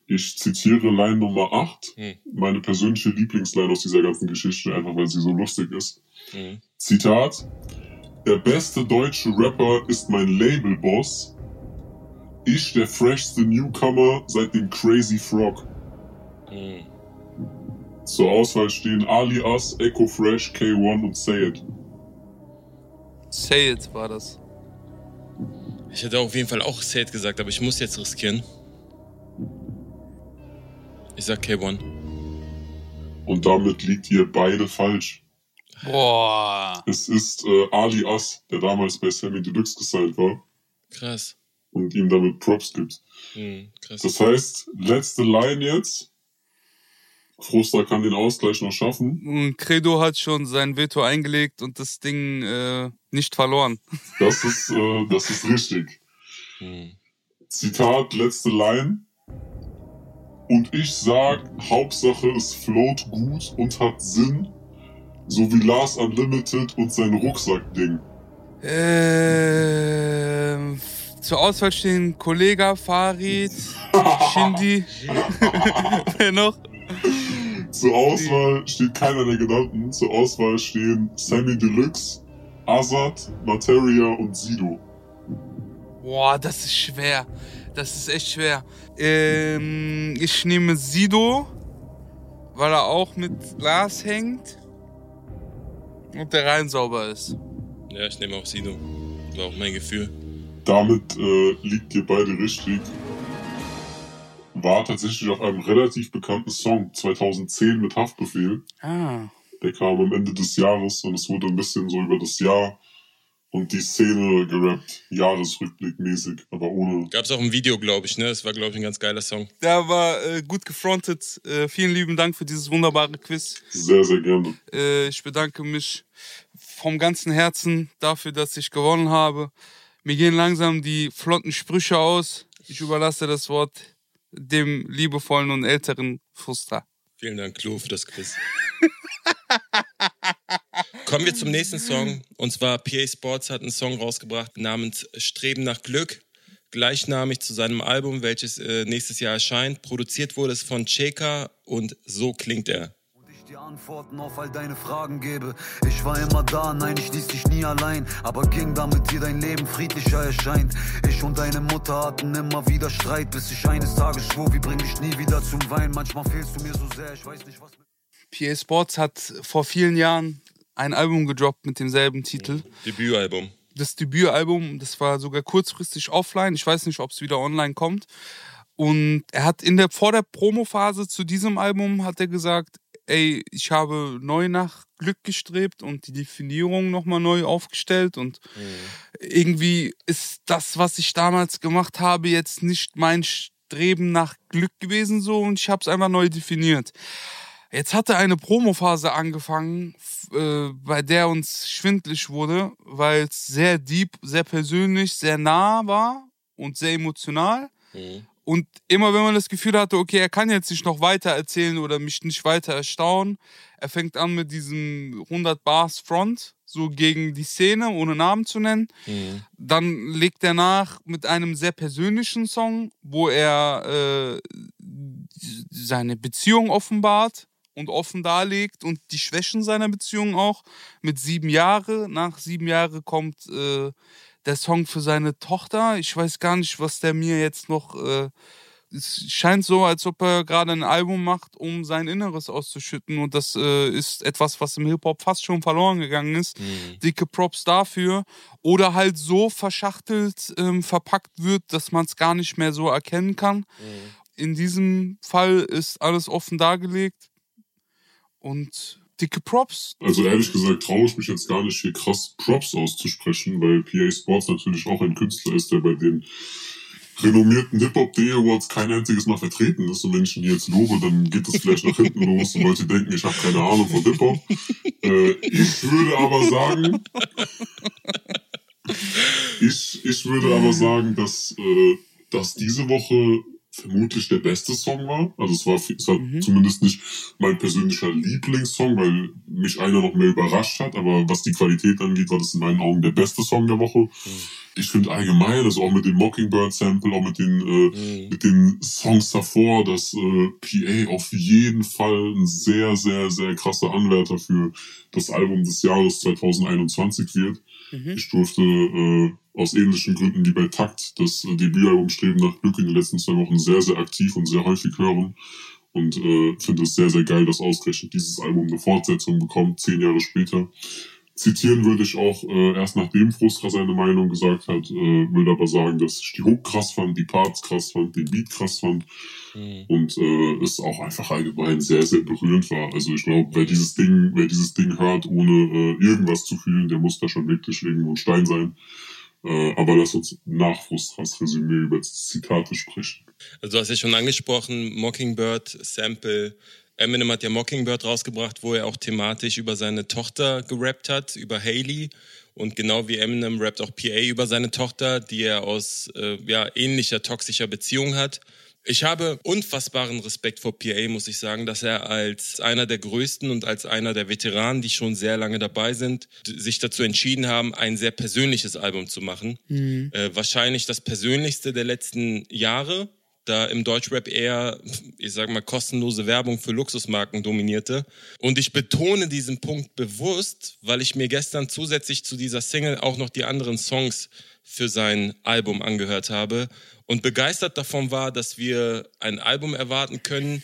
Ich zitiere Line Nummer 8, Hm. meine persönliche Lieblingsline aus dieser ganzen Geschichte, einfach weil sie so lustig ist. Hm. Zitat: Der beste deutsche Rapper ist mein Labelboss. Ich der freshste Newcomer seit dem Crazy Frog. Hm. Zur Auswahl stehen Alias, Echo Fresh, K1 und Say It. Say it war das. Ich hätte auf jeden Fall auch Sate gesagt, aber ich muss jetzt riskieren. Ich sag K1. Und damit liegt ihr beide falsch. Boah. Es ist äh, Alias, der damals bei Sammy Deluxe gesigned war Krass. und ihm damit Props gibt. Hm, krass. Das heißt, letzte Line jetzt. Froster kann den Ausgleich noch schaffen. Credo hat schon sein Veto eingelegt und das Ding äh, nicht verloren. Das ist, äh, das ist richtig. Hm. Zitat, letzte Line. Und ich sag, Hauptsache es float gut und hat Sinn, so wie Lars Unlimited und sein Rucksack-Ding. Ähm, zur Auswahl stehen Kollega, Farid, Shindy. Wer noch? Zur Auswahl steht keiner der genannten. Zur Auswahl stehen Sammy Deluxe, Azad, Materia und Sido. Boah, das ist schwer. Das ist echt schwer. Ähm, ich nehme Sido, weil er auch mit Lars hängt und der rein sauber ist. Ja, ich nehme auch Sido. War auch mein Gefühl. Damit äh, liegt ihr beide richtig. War tatsächlich auf einem relativ bekannten Song 2010 mit Haftbefehl. Ah. Der kam am Ende des Jahres und es wurde ein bisschen so über das Jahr und die Szene gerappt. Jahresrückblickmäßig, aber ohne. Gab's auch ein Video, glaube ich, ne? Das war, glaube ich, ein ganz geiler Song. Der war äh, gut gefrontet. Äh, vielen lieben Dank für dieses wunderbare Quiz. Sehr, sehr gerne. Äh, ich bedanke mich vom ganzen Herzen dafür, dass ich gewonnen habe. Mir gehen langsam die flotten Sprüche aus. Ich überlasse das Wort dem liebevollen und älteren Fuster. Vielen Dank, Klo, für das Quiz. Kommen wir zum nächsten Song. Und zwar PA Sports hat einen Song rausgebracht namens Streben nach Glück. Gleichnamig zu seinem Album, welches äh, nächstes Jahr erscheint. Produziert wurde es von Cheka und so klingt er. Ich dir Antworten auf all deine Fragen gebe. Ich war immer da, nein, ich ließ dich nie allein, aber ging damit dir dein Leben friedlicher erscheint. Ich und deine Mutter hatten immer wieder Streit, bis ich eines Tages schwor, wir bringen dich nie wieder zum Wein. Manchmal fehlst du mir so sehr, ich weiß nicht, was mit PA Sports hat vor vielen Jahren ein Album gedroppt mit demselben Titel. Debütalbum. Das Debütalbum, das war sogar kurzfristig offline. Ich weiß nicht, ob es wieder online kommt. Und er hat in der vor der Promophase zu diesem Album hat er gesagt, ey, ich habe neu nach Glück gestrebt und die Definierung nochmal neu aufgestellt und irgendwie ist das, was ich damals gemacht habe, jetzt nicht mein Streben nach Glück gewesen so und ich habe es einfach neu definiert. Jetzt hatte eine Promophase angefangen, äh, bei der uns schwindlig wurde, weil es sehr deep, sehr persönlich, sehr nah war und sehr emotional. Mhm. Und immer wenn man das Gefühl hatte, okay, er kann jetzt nicht noch weiter erzählen oder mich nicht weiter erstaunen, er fängt an mit diesem 100 Bars Front, so gegen die Szene, ohne Namen zu nennen. Mhm. Dann legt er nach mit einem sehr persönlichen Song, wo er äh, seine Beziehung offenbart und offen darlegt und die Schwächen seiner Beziehung auch. Mit sieben Jahre, nach sieben Jahre kommt äh, der Song für seine Tochter. Ich weiß gar nicht, was der mir jetzt noch äh, es scheint so, als ob er gerade ein Album macht, um sein Inneres auszuschütten. Und das äh, ist etwas, was im Hip-Hop fast schon verloren gegangen ist. Mhm. Dicke Props dafür. Oder halt so verschachtelt ähm, verpackt wird, dass man es gar nicht mehr so erkennen kann. Mhm. In diesem Fall ist alles offen dargelegt. Und dicke Props. Also ehrlich gesagt traue ich mich jetzt gar nicht hier krass Props auszusprechen, weil PA Sports natürlich auch ein Künstler ist, der bei den renommierten Hip-Hop-Day Awards kein einziges Mal vertreten ist. Und wenn ich ihn jetzt lobe, dann geht das vielleicht nach hinten los und Leute denken, ich habe keine Ahnung von Hip-Hop. Äh, ich würde aber sagen, ich, ich würde aber sagen, dass, äh, dass diese Woche vermutlich der beste Song war. Also es war, es war mhm. zumindest nicht mein persönlicher Lieblingssong, weil mich einer noch mehr überrascht hat. Aber was die Qualität angeht, war das in meinen Augen der beste Song der Woche. Mhm. Ich finde allgemein, also auch mit dem Mockingbird-Sample, auch mit den, äh, mhm. mit den Songs davor, dass äh, PA auf jeden Fall ein sehr, sehr, sehr krasser Anwärter für das Album des Jahres 2021 wird. Mhm. Ich durfte äh, aus ähnlichen Gründen wie bei Takt das äh, Debütalbum Streben nach Glück in den letzten zwei Wochen sehr, sehr aktiv und sehr häufig hören. Und äh, finde es sehr, sehr geil, dass ausgerechnet dieses Album eine Fortsetzung bekommt, zehn Jahre später. Zitieren würde ich auch äh, erst nachdem Frustra seine Meinung gesagt hat, äh, würde aber sagen, dass ich die Hook krass fand, die Parts krass fand, den Beat krass fand mhm. und äh, es auch einfach allgemein sehr, sehr berührend war. Also ich glaube, wer dieses Ding, wer dieses Ding hört, ohne äh, irgendwas zu fühlen, der muss da schon wirklich irgendwo ein Stein sein. Äh, aber lass uns nach Frustras Resümee über Zitate sprechen. Also du hast ja schon angesprochen, Mockingbird, Sample, Eminem hat ja Mockingbird rausgebracht, wo er auch thematisch über seine Tochter gerappt hat, über Haley. Und genau wie Eminem rappt auch PA über seine Tochter, die er aus äh, ja, ähnlicher toxischer Beziehung hat. Ich habe unfassbaren Respekt vor PA, muss ich sagen, dass er als einer der größten und als einer der Veteranen, die schon sehr lange dabei sind, sich dazu entschieden haben, ein sehr persönliches Album zu machen. Mhm. Äh, wahrscheinlich das persönlichste der letzten Jahre da im Deutschrap eher, ich sag mal, kostenlose Werbung für Luxusmarken dominierte. Und ich betone diesen Punkt bewusst, weil ich mir gestern zusätzlich zu dieser Single auch noch die anderen Songs für sein Album angehört habe und begeistert davon war, dass wir ein Album erwarten können,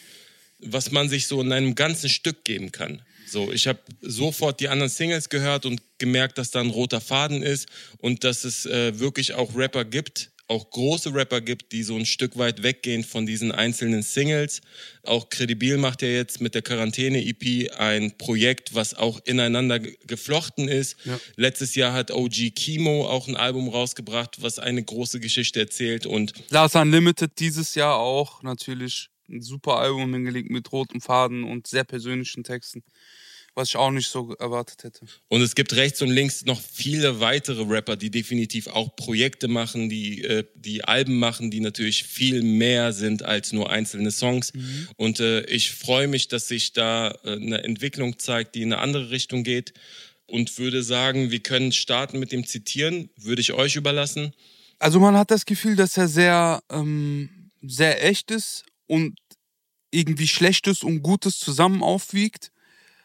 was man sich so in einem ganzen Stück geben kann. So, ich habe sofort die anderen Singles gehört und gemerkt, dass da ein roter Faden ist und dass es äh, wirklich auch Rapper gibt, auch große Rapper gibt, die so ein Stück weit weggehen von diesen einzelnen Singles. Auch Credibil macht ja jetzt mit der Quarantäne-EP ein Projekt, was auch ineinander geflochten ist. Ja. Letztes Jahr hat OG Kimo auch ein Album rausgebracht, was eine große Geschichte erzählt. Und Lars Unlimited dieses Jahr auch natürlich ein super Album hingelegt mit rotem Faden und sehr persönlichen Texten was ich auch nicht so erwartet hätte. Und es gibt rechts und links noch viele weitere Rapper, die definitiv auch Projekte machen, die, äh, die Alben machen, die natürlich viel mehr sind als nur einzelne Songs. Mhm. Und äh, ich freue mich, dass sich da äh, eine Entwicklung zeigt, die in eine andere Richtung geht. Und würde sagen, wir können starten mit dem Zitieren. Würde ich euch überlassen. Also man hat das Gefühl, dass er sehr, ähm, sehr echt ist und irgendwie Schlechtes und Gutes zusammen aufwiegt.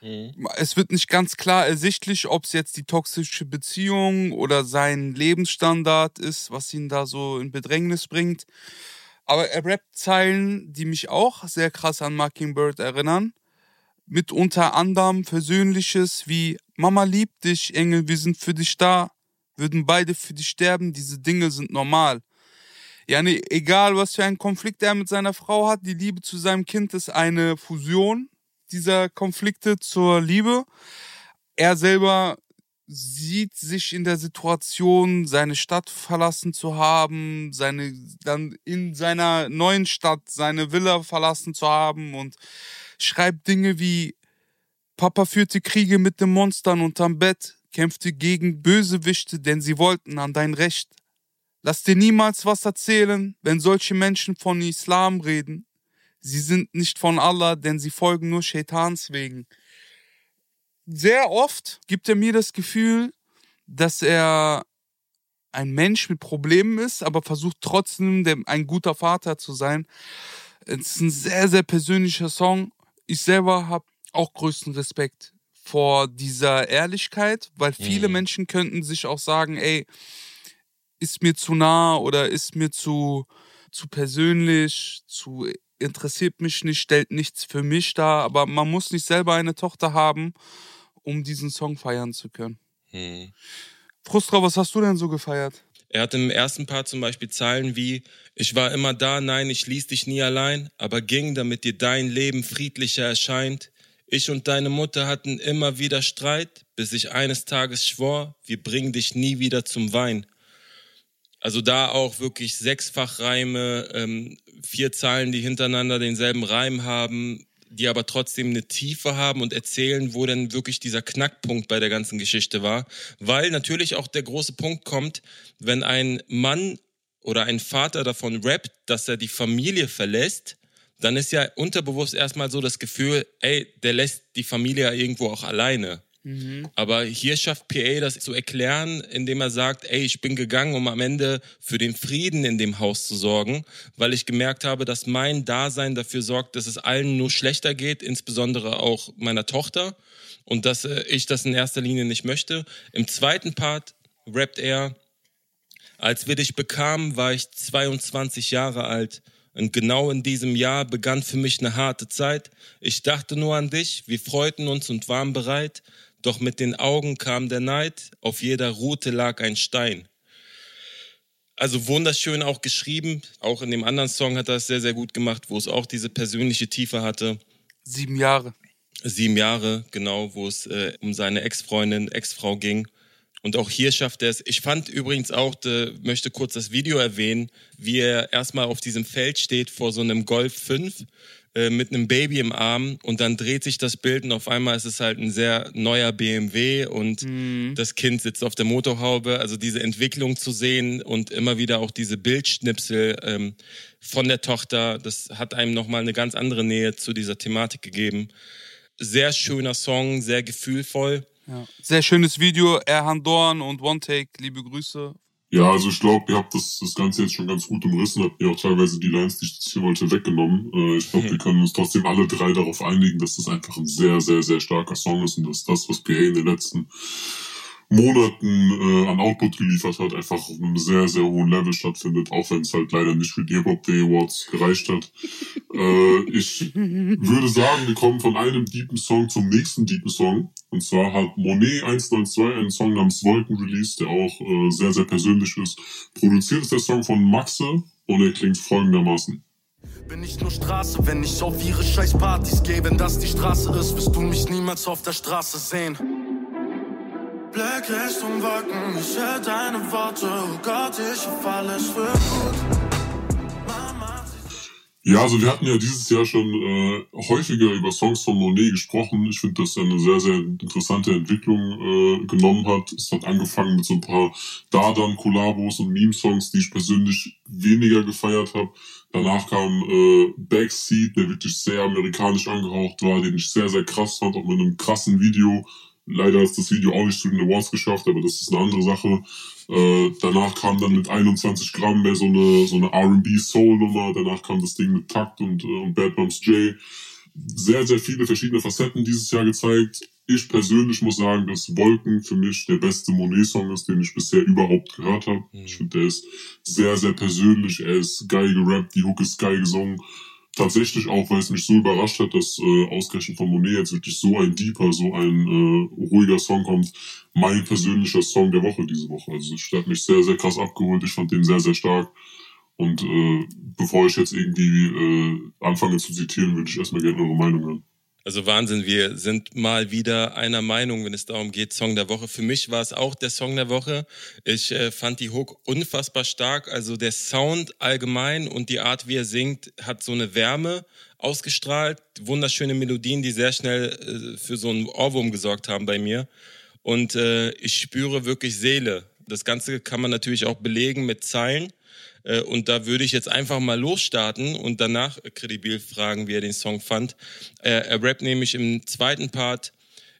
Mhm. Es wird nicht ganz klar ersichtlich, ob es jetzt die toxische Beziehung oder sein Lebensstandard ist, was ihn da so in Bedrängnis bringt. Aber er rappt Zeilen, die mich auch sehr krass an Mockingbird erinnern. Mit unter anderem Versöhnliches wie Mama liebt dich, Engel, wir sind für dich da. Würden beide für dich sterben, diese Dinge sind normal. Ja, nee, egal was für einen Konflikt er mit seiner Frau hat, die Liebe zu seinem Kind ist eine Fusion dieser Konflikte zur Liebe. Er selber sieht sich in der Situation, seine Stadt verlassen zu haben, seine, dann in seiner neuen Stadt seine Villa verlassen zu haben und schreibt Dinge wie Papa führte Kriege mit den Monstern unterm Bett, kämpfte gegen Bösewichte, denn sie wollten an dein Recht. Lass dir niemals was erzählen, wenn solche Menschen von Islam reden sie sind nicht von Allah, denn sie folgen nur Shaitans wegen. Sehr oft gibt er mir das Gefühl, dass er ein Mensch mit Problemen ist, aber versucht trotzdem ein guter Vater zu sein. Es ist ein sehr, sehr persönlicher Song. Ich selber habe auch größten Respekt vor dieser Ehrlichkeit, weil viele mhm. Menschen könnten sich auch sagen, ey, ist mir zu nah oder ist mir zu, zu persönlich, zu interessiert mich nicht, stellt nichts für mich dar, aber man muss nicht selber eine Tochter haben, um diesen Song feiern zu können. Hm. Frustra, was hast du denn so gefeiert? Er hat im ersten Part zum Beispiel Zeilen wie Ich war immer da, nein, ich ließ dich nie allein, aber ging, damit dir dein Leben friedlicher erscheint. Ich und deine Mutter hatten immer wieder Streit, bis ich eines Tages schwor, wir bringen dich nie wieder zum Wein. Also da auch wirklich sechsfach Reime, ähm, vier Zahlen, die hintereinander denselben Reim haben, die aber trotzdem eine Tiefe haben und erzählen, wo denn wirklich dieser Knackpunkt bei der ganzen Geschichte war. Weil natürlich auch der große Punkt kommt, wenn ein Mann oder ein Vater davon rappt, dass er die Familie verlässt, dann ist ja unterbewusst erstmal so das Gefühl, ey, der lässt die Familie ja irgendwo auch alleine. Mhm. Aber hier schafft PA das zu erklären, indem er sagt, ey, ich bin gegangen, um am Ende für den Frieden in dem Haus zu sorgen, weil ich gemerkt habe, dass mein Dasein dafür sorgt, dass es allen nur schlechter geht, insbesondere auch meiner Tochter und dass äh, ich das in erster Linie nicht möchte. Im zweiten Part rappt er, als wir dich bekamen, war ich 22 Jahre alt. Und genau in diesem Jahr begann für mich eine harte Zeit. Ich dachte nur an dich, wir freuten uns und waren bereit. Doch mit den Augen kam der Neid, auf jeder Rute lag ein Stein. Also wunderschön auch geschrieben. Auch in dem anderen Song hat er es sehr, sehr gut gemacht, wo es auch diese persönliche Tiefe hatte. Sieben Jahre. Sieben Jahre, genau, wo es äh, um seine Ex-Freundin, Ex-Frau ging. Und auch hier schafft er es. Ich fand übrigens auch, de, möchte kurz das Video erwähnen, wie er erstmal auf diesem Feld steht vor so einem Golf 5 äh, mit einem Baby im Arm und dann dreht sich das Bild und auf einmal ist es halt ein sehr neuer BMW und mhm. das Kind sitzt auf der Motorhaube. Also diese Entwicklung zu sehen und immer wieder auch diese Bildschnipsel ähm, von der Tochter, das hat einem nochmal eine ganz andere Nähe zu dieser Thematik gegeben. Sehr schöner Song, sehr gefühlvoll. Ja. Sehr schönes Video, Erhan Dorn und One Take, liebe Grüße ja, also ich glaube, ihr habt das, das Ganze jetzt schon ganz gut umrissen, habt ihr auch teilweise die Lines, die ich hier wollte, weggenommen. Äh, ich glaube, wir können uns trotzdem alle drei darauf einigen, dass das einfach ein sehr, sehr, sehr starker Song ist und dass das, was PA in den letzten Monaten äh, an Output geliefert hat, einfach auf einem sehr, sehr hohen Level stattfindet, auch wenn es halt leider nicht für die Hip-Hop Day Awards gereicht hat. äh, ich würde sagen, wir kommen von einem deepen Song zum nächsten deepen Song. Und zwar hat Monet 192 einen Song namens Wolken released, der auch äh, sehr, sehr persönlich ist. Produziert ist der Song von Maxe und er klingt folgendermaßen. Bin ich nur Straße, wenn ich auf ihre scheiß Partys gehe. Wenn das die Straße ist, wirst du mich niemals auf der Straße sehen. Blick Richtung Wolken, ich höre deine Worte. Oh Gott, ich hoffe, alles wird gut. Ja, also wir hatten ja dieses Jahr schon äh, häufiger über Songs von Monet gesprochen. Ich finde, dass er eine sehr, sehr interessante Entwicklung äh, genommen hat. Es hat angefangen mit so ein paar Dardan-Kollabos und Meme-Songs, die ich persönlich weniger gefeiert habe. Danach kam äh, Backseat, der wirklich sehr amerikanisch angehaucht war, den ich sehr, sehr krass fand, auch mit einem krassen Video. Leider ist das Video auch nicht zu den Awards geschafft, aber das ist eine andere Sache. Äh, danach kam dann mit 21 Gramm mehr so eine, so eine R&B-Soul-Nummer. Danach kam das Ding mit Takt und, äh, und Bad Moms J. Sehr, sehr viele verschiedene Facetten dieses Jahr gezeigt. Ich persönlich muss sagen, dass Wolken für mich der beste Monet-Song ist, den ich bisher überhaupt gehört habe. Mhm. Ich finde, der ist sehr, sehr persönlich. Er ist geil gerappt, die Hook ist geil gesungen tatsächlich auch, weil es mich so überrascht hat, dass äh, ausgerechnet von Monet jetzt wirklich so ein deeper, so ein äh, ruhiger Song kommt. Mein persönlicher Song der Woche diese Woche. Also es hat mich sehr, sehr krass abgeholt. Ich fand den sehr, sehr stark. Und äh, bevor ich jetzt irgendwie äh, anfange zu zitieren, würde ich erstmal gerne eure Meinung hören. Also Wahnsinn, wir sind mal wieder einer Meinung, wenn es darum geht, Song der Woche. Für mich war es auch der Song der Woche. Ich äh, fand die Hook unfassbar stark. Also der Sound allgemein und die Art, wie er singt, hat so eine Wärme ausgestrahlt. Wunderschöne Melodien, die sehr schnell äh, für so einen Ohrwurm gesorgt haben bei mir. Und äh, ich spüre wirklich Seele. Das Ganze kann man natürlich auch belegen mit Zeilen. Äh, und da würde ich jetzt einfach mal losstarten und danach kredibil fragen, wie er den Song fand. Er, rappt nämlich im zweiten Part,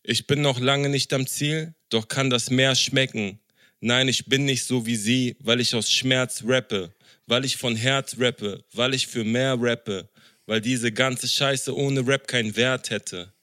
ich bin noch lange nicht am Ziel, doch kann das Meer schmecken. Nein, ich bin nicht so wie sie, weil ich aus Schmerz rappe, weil ich von Herz rappe, weil ich für mehr rappe, weil diese ganze Scheiße ohne Rap keinen Wert hätte.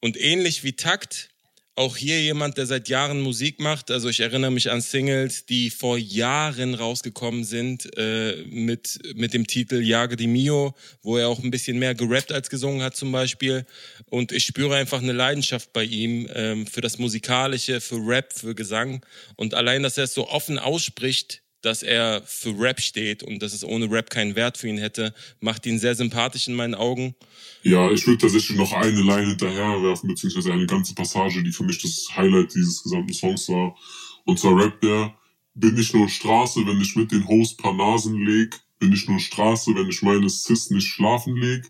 Und ähnlich wie Takt auch hier jemand, der seit Jahren Musik macht. Also ich erinnere mich an Singles, die vor Jahren rausgekommen sind äh, mit, mit dem Titel Jage di Mio, wo er auch ein bisschen mehr gerappt als gesungen hat zum Beispiel. Und ich spüre einfach eine Leidenschaft bei ihm ähm, für das Musikalische, für Rap, für Gesang. Und allein, dass er es so offen ausspricht, dass er für Rap steht und dass es ohne Rap keinen Wert für ihn hätte, macht ihn sehr sympathisch in meinen Augen. Ja, ich würde tatsächlich noch eine Line hinterherwerfen, beziehungsweise eine ganze Passage, die für mich das Highlight dieses gesamten Songs war. Und zwar rappt der, bin ich nur Straße, wenn ich mit den Host paar Nasen leg, bin ich nur Straße, wenn ich meine Sis nicht schlafen leg,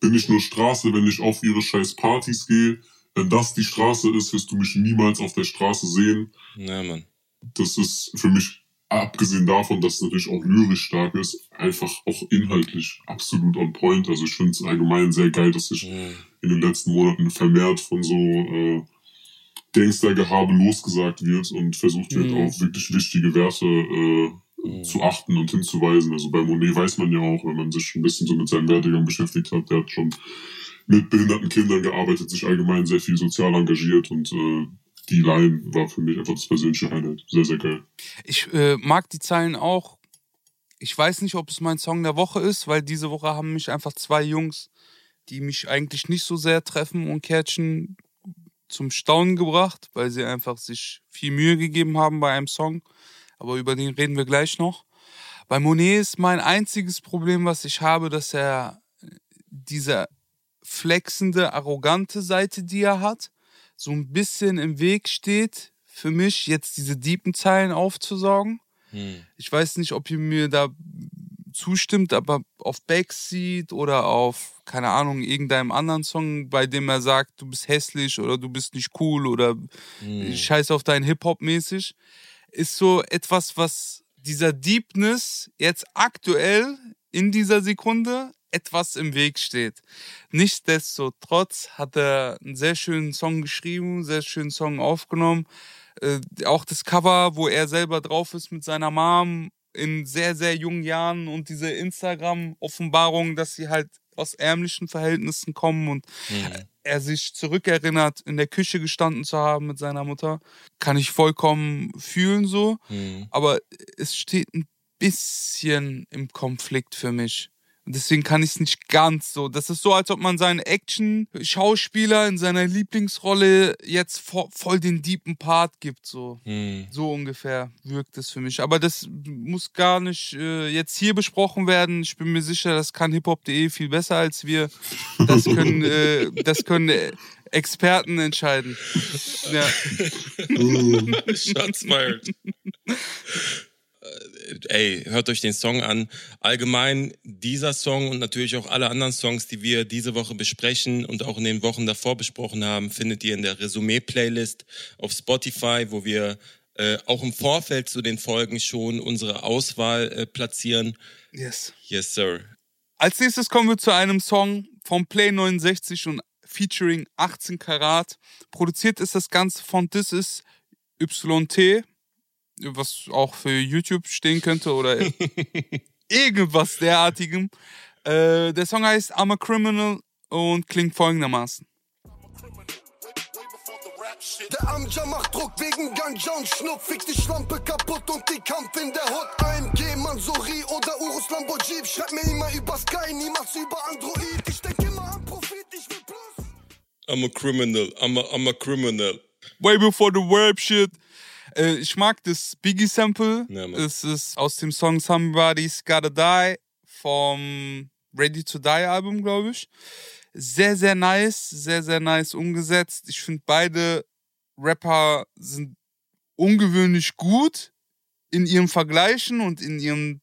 bin ich nur Straße, wenn ich auf ihre scheiß Partys gehe, wenn das die Straße ist, wirst du mich niemals auf der Straße sehen. Ja, Mann. Das ist für mich abgesehen davon, dass es natürlich auch lyrisch stark ist, einfach auch inhaltlich absolut on point. Also ich finde es allgemein sehr geil, dass sich mhm. in den letzten Monaten vermehrt von so äh, Gangstergehabe losgesagt wird und versucht wird, mhm. auf wirklich wichtige Werte äh, mhm. zu achten und hinzuweisen. Also bei Monet weiß man ja auch, wenn man sich ein bisschen so mit seinem Werdegang beschäftigt hat, der hat schon mit behinderten Kindern gearbeitet, sich allgemein sehr viel sozial engagiert und äh, die Line war für mich einfach das persönliche Highlight. Sehr, sehr geil. Ich äh, mag die Zeilen auch. Ich weiß nicht, ob es mein Song der Woche ist, weil diese Woche haben mich einfach zwei Jungs, die mich eigentlich nicht so sehr treffen und catchen, zum Staunen gebracht, weil sie einfach sich viel Mühe gegeben haben bei einem Song. Aber über den reden wir gleich noch. Bei Monet ist mein einziges Problem, was ich habe, dass er diese flexende, arrogante Seite, die er hat, so ein bisschen im Weg steht, für mich jetzt diese deepen Zeilen aufzusaugen. Hm. Ich weiß nicht, ob ihr mir da zustimmt, aber auf Backseat oder auf, keine Ahnung, irgendeinem anderen Song, bei dem er sagt, du bist hässlich oder du bist nicht cool oder hm. scheiß auf deinen Hip-Hop mäßig, ist so etwas, was dieser Deepness jetzt aktuell in dieser Sekunde etwas im Weg steht. Nichtsdestotrotz hat er einen sehr schönen Song geschrieben, sehr schönen Song aufgenommen. Äh, auch das Cover, wo er selber drauf ist mit seiner Mom in sehr, sehr jungen Jahren und diese Instagram-Offenbarung, dass sie halt aus ärmlichen Verhältnissen kommen und mhm. er sich zurückerinnert, in der Küche gestanden zu haben mit seiner Mutter, kann ich vollkommen fühlen so. Mhm. Aber es steht ein bisschen im Konflikt für mich. Und deswegen kann ich es nicht ganz so. Das ist so, als ob man seinen Action-Schauspieler in seiner Lieblingsrolle jetzt voll den deepen Part gibt. So, hm. so ungefähr wirkt es für mich. Aber das muss gar nicht äh, jetzt hier besprochen werden. Ich bin mir sicher, das kann hiphop.de viel besser als wir. Das können, äh, das können äh, Experten entscheiden. Ja. Shots fired ey, hört euch den Song an. Allgemein dieser Song und natürlich auch alle anderen Songs, die wir diese Woche besprechen und auch in den Wochen davor besprochen haben, findet ihr in der Resümee-Playlist auf Spotify, wo wir äh, auch im Vorfeld zu den Folgen schon unsere Auswahl äh, platzieren. Yes. Yes, sir. Als nächstes kommen wir zu einem Song vom Play 69 und featuring 18 Karat. Produziert ist das Ganze von This is YT was auch für YouTube stehen könnte oder irgendwas derartigem. Äh, der Song heißt I'm a Criminal und klingt folgendermaßen. Der Amja macht Druck wegen Ganja und Schnuck, fick die Schlampe kaputt und die Kampf in der Hut. AMG, Mansuri oder Urus Lamborghini, schreib mir immer über Sky, niemals über Android. Ich denk immer an Profit, ich will plus. I'm a criminal, I'm a, I'm a criminal. Way before the rap shit. Äh, ich mag das Biggie-Sample. Ja, es ist aus dem Song Somebody's Gotta Die vom Ready to Die Album, glaube ich. Sehr, sehr nice, sehr, sehr nice umgesetzt. Ich finde, beide Rapper sind ungewöhnlich gut in ihrem Vergleichen und in ihrem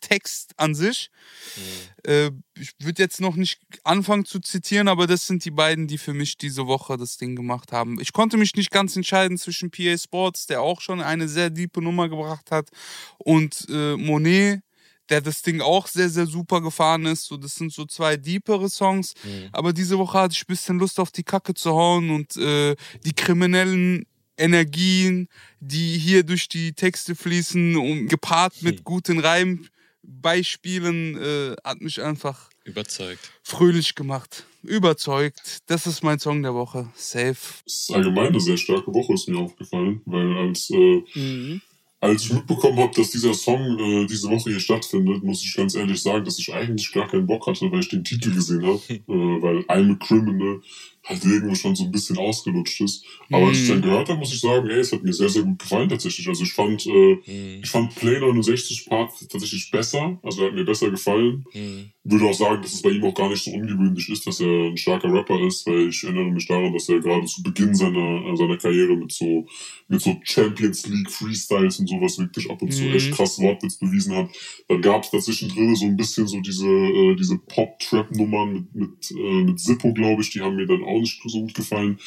Text an sich. Mhm. Äh, ich würde jetzt noch nicht anfangen zu zitieren, aber das sind die beiden, die für mich diese Woche das Ding gemacht haben. Ich konnte mich nicht ganz entscheiden zwischen PA Sports, der auch schon eine sehr diepe Nummer gebracht hat, und äh, Monet, der das Ding auch sehr, sehr super gefahren ist. So, das sind so zwei deepere Songs. Mhm. Aber diese Woche hatte ich ein bisschen Lust auf die Kacke zu hauen und äh, die kriminellen Energien, die hier durch die Texte fließen, um, gepaart mit guten Reimen, Beispielen äh, hat mich einfach überzeugt. Fröhlich gemacht. überzeugt. Das ist mein Song der Woche. Safe. Es ist allgemein eine sehr starke Woche, ist mir aufgefallen, weil als, äh, mhm. als ich mitbekommen habe, dass dieser Song äh, diese Woche hier stattfindet, muss ich ganz ehrlich sagen, dass ich eigentlich gar keinen Bock hatte, weil ich den Titel gesehen habe. äh, weil I'm a Criminal halt irgendwo schon so ein bisschen ausgelutscht ist. Aber mhm. als ich dann gehört habe, muss ich sagen, ey, es hat mir sehr, sehr gut gefallen tatsächlich. Also ich fand, äh, mhm. ich fand Play 69 Part tatsächlich besser, also er hat mir besser gefallen. Mhm. Würde auch sagen, dass es bei ihm auch gar nicht so ungewöhnlich ist, dass er ein starker Rapper ist, weil ich erinnere mich daran, dass er gerade zu Beginn seiner, seiner Karriere mit so, mit so Champions League Freestyles und sowas wirklich ab und zu echt mhm. krass Wortwitz bewiesen hat. Dann gab es dazwischen drin so ein bisschen so diese, äh, diese Pop-Trap-Nummern mit, mit, äh, mit Zippo, glaube ich, die haben mir dann auch auch nicht so gut gefallen.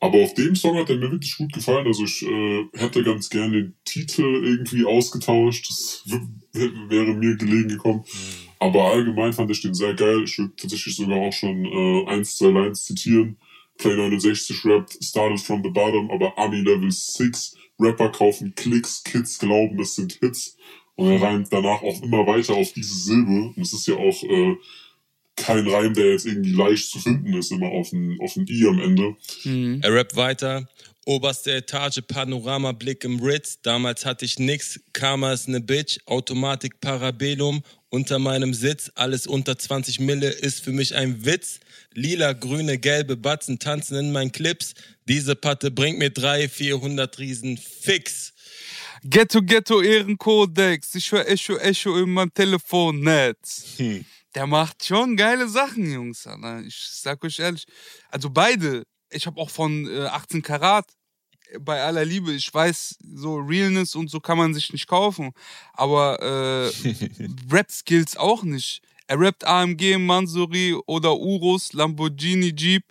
Aber auf dem Song hat er mir wirklich gut gefallen. Also ich äh, hätte ganz gerne den Titel irgendwie ausgetauscht. Das wäre mir gelegen gekommen. Mhm. Aber allgemein fand ich den sehr geil. Ich würde tatsächlich sogar auch schon äh, eins, zwei Lines zitieren. Play 69 rappt, started from the bottom, aber Ami Level 6. Rapper kaufen Klicks, Kids glauben, das sind Hits. Und er reimt danach auch immer weiter auf diese Silbe. Und es ist ja auch äh, kein Reim, der jetzt irgendwie leicht zu finden ist, immer auf ein, auf ein I am Ende. Mhm. Er rappt weiter. Oberste Etage, Panoramablick im Ritz. Damals hatte ich nix. Karma ist ne Bitch. Automatik Parabellum. Unter meinem Sitz. Alles unter 20 Mille ist für mich ein Witz. Lila, grüne, gelbe Batzen tanzen in meinen Clips. Diese Patte bringt mir drei, 400 Riesen fix. Ghetto, Ghetto, Ehrenkodex. Ich höre Echo, Echo in meinem Telefonnetz. Hm der macht schon geile Sachen, Jungs. Alter. Ich sag euch ehrlich. Also beide. Ich habe auch von äh, 18 Karat äh, bei aller Liebe, ich weiß, so Realness und so kann man sich nicht kaufen. Aber äh, Rap-Skills auch nicht. Er rappt AMG, Mansuri oder Urus, Lamborghini, Jeep.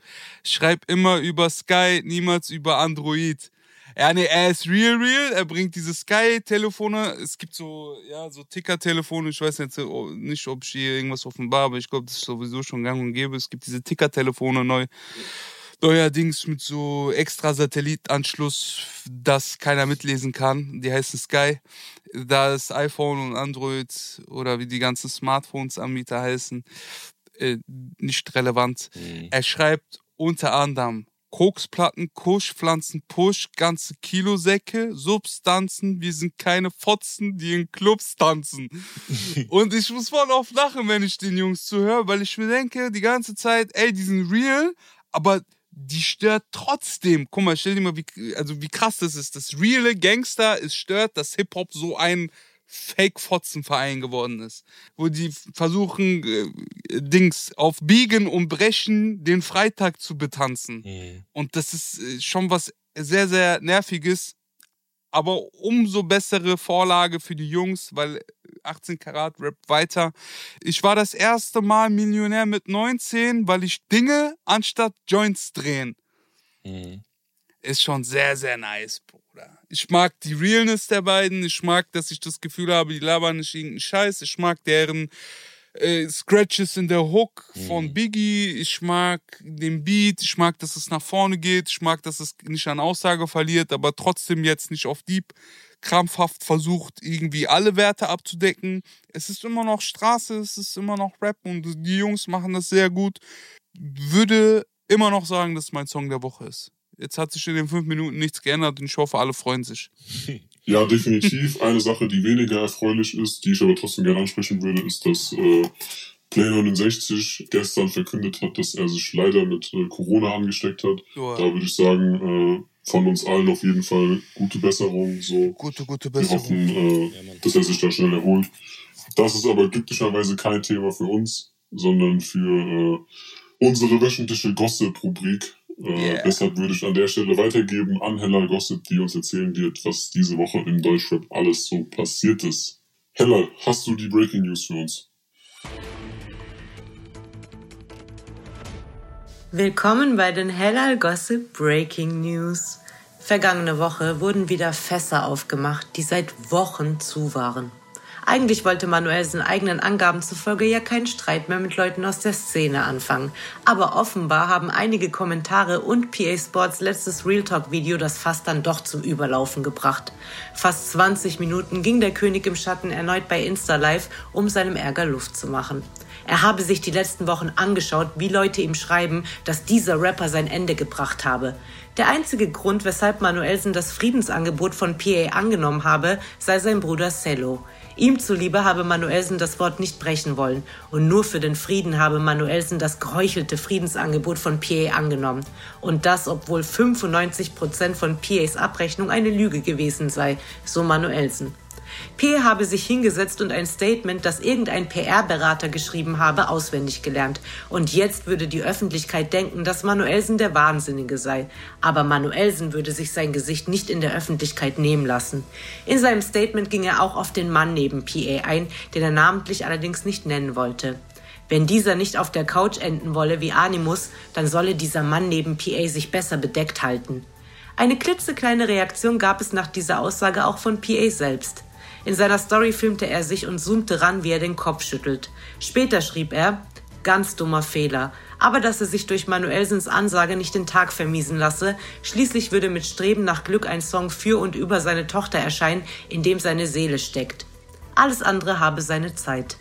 Schreibt immer über Sky, niemals über Android. Ja, nee, er ist real, real. Er bringt diese Sky-Telefone. Es gibt so, ja, so Ticker-Telefone. Ich weiß jetzt oh, nicht, ob ich hier irgendwas offenbar, aber ich glaube, das ist sowieso schon gang und gäbe. Es gibt diese Ticker-Telefone neu. Neuerdings mit so extra Satellitanschluss, das keiner mitlesen kann. Die heißen Sky. Da ist iPhone und Android oder wie die ganzen Smartphones-Anbieter heißen, äh, nicht relevant. Mhm. Er schreibt unter anderem Koksplatten, Kuschpflanzen, Push, ganze Kilosäcke, Substanzen, wir sind keine Fotzen, die in Clubs tanzen. und ich muss voll oft lachen, wenn ich den Jungs zuhöre, weil ich mir denke, die ganze Zeit, ey, die sind real, aber die stört trotzdem. Guck mal, stell dir mal, wie, also wie krass das ist. Das reale Gangster, es stört, dass Hip-Hop so ein Fake-Fotzenverein geworden ist. Wo die versuchen, äh, Dings auf Biegen und Brechen den Freitag zu betanzen. Mhm. Und das ist äh, schon was sehr, sehr Nerviges. Aber umso bessere Vorlage für die Jungs, weil 18 Karat Rap weiter. Ich war das erste Mal Millionär mit 19, weil ich Dinge anstatt Joints drehen. Mhm. Ist schon sehr, sehr nice. Bruder. Ich mag die Realness der beiden. Ich mag, dass ich das Gefühl habe, die labern nicht irgendeinen Scheiß. Ich mag deren äh, Scratches in der Hook von mhm. Biggie. Ich mag den Beat. Ich mag, dass es nach vorne geht. Ich mag, dass es nicht an Aussage verliert, aber trotzdem jetzt nicht auf Deep krampfhaft versucht, irgendwie alle Werte abzudecken. Es ist immer noch Straße, es ist immer noch Rap und die Jungs machen das sehr gut. Würde immer noch sagen, dass es mein Song der Woche ist. Jetzt hat sich in den fünf Minuten nichts geändert und ich hoffe, alle freuen sich. Ja, definitiv. Eine Sache, die weniger erfreulich ist, die ich aber trotzdem gerne ansprechen würde, ist, dass äh, Play 69 gestern verkündet hat, dass er sich leider mit äh, Corona angesteckt hat. Ja. Da würde ich sagen, äh, von uns allen auf jeden Fall gute Besserung. So. Gute, gute Besserung. Wir hoffen, äh, dass er sich da schnell erholt. Das ist aber glücklicherweise kein Thema für uns, sondern für äh, unsere wöchentliche Gossip-Rubrik. Äh, yeah. deshalb würde ich an der Stelle weitergeben an Hella Gossip, die uns erzählen wird, was diese Woche im Deutschrap alles so passiert ist. Hella, hast du die Breaking News für uns? Willkommen bei den Hellal Gossip Breaking News. Vergangene Woche wurden wieder Fässer aufgemacht, die seit Wochen zu waren. Eigentlich wollte Manuel seinen eigenen Angaben zufolge ja keinen Streit mehr mit Leuten aus der Szene anfangen. Aber offenbar haben einige Kommentare und PA Sports letztes Real Talk Video das Fass dann doch zum Überlaufen gebracht. Fast 20 Minuten ging der König im Schatten erneut bei Insta Live, um seinem Ärger Luft zu machen. Er habe sich die letzten Wochen angeschaut, wie Leute ihm schreiben, dass dieser Rapper sein Ende gebracht habe. Der einzige Grund, weshalb Manuelsen das Friedensangebot von PA angenommen habe, sei sein Bruder Cello. Ihm zuliebe habe Manuelsen das Wort nicht brechen wollen und nur für den Frieden habe Manuelsen das geheuchelte Friedensangebot von PA angenommen. Und das, obwohl 95 Prozent von PAs Abrechnung eine Lüge gewesen sei, so Manuelsen. P. habe sich hingesetzt und ein Statement, das irgendein PR-Berater geschrieben habe, auswendig gelernt. Und jetzt würde die Öffentlichkeit denken, dass Manuelsen der Wahnsinnige sei. Aber Manuelsen würde sich sein Gesicht nicht in der Öffentlichkeit nehmen lassen. In seinem Statement ging er auch auf den Mann neben PA ein, den er namentlich allerdings nicht nennen wollte. Wenn dieser nicht auf der Couch enden wolle wie Animus, dann solle dieser Mann neben PA sich besser bedeckt halten. Eine klitzekleine Reaktion gab es nach dieser Aussage auch von PA selbst. In seiner Story filmte er sich und zoomte ran, wie er den Kopf schüttelt. Später schrieb er, ganz dummer Fehler, aber dass er sich durch Manuelsens Ansage nicht den Tag vermiesen lasse, schließlich würde mit Streben nach Glück ein Song für und über seine Tochter erscheinen, in dem seine Seele steckt. Alles andere habe seine Zeit.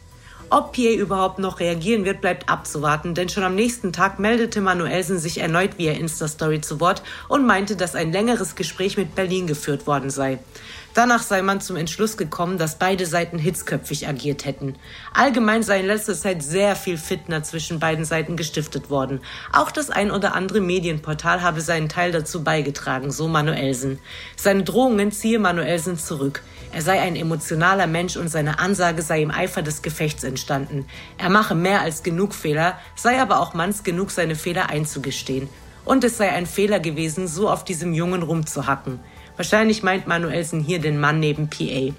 Ob Pierre überhaupt noch reagieren wird, bleibt abzuwarten, denn schon am nächsten Tag meldete Manuelsen sich erneut via Insta-Story zu Wort und meinte, dass ein längeres Gespräch mit Berlin geführt worden sei. Danach sei man zum Entschluss gekommen, dass beide Seiten hitzköpfig agiert hätten. Allgemein sei in letzter Zeit sehr viel Fitner zwischen beiden Seiten gestiftet worden. Auch das ein oder andere Medienportal habe seinen Teil dazu beigetragen, so Manuelsen. Seine Drohungen ziehe Manuelsen zurück. Er sei ein emotionaler Mensch und seine Ansage sei im Eifer des Gefechts entstanden. Er mache mehr als genug Fehler, sei aber auch manns genug, seine Fehler einzugestehen. Und es sei ein Fehler gewesen, so auf diesem Jungen rumzuhacken. Wahrscheinlich meint Manuelsen hier den Mann neben PA.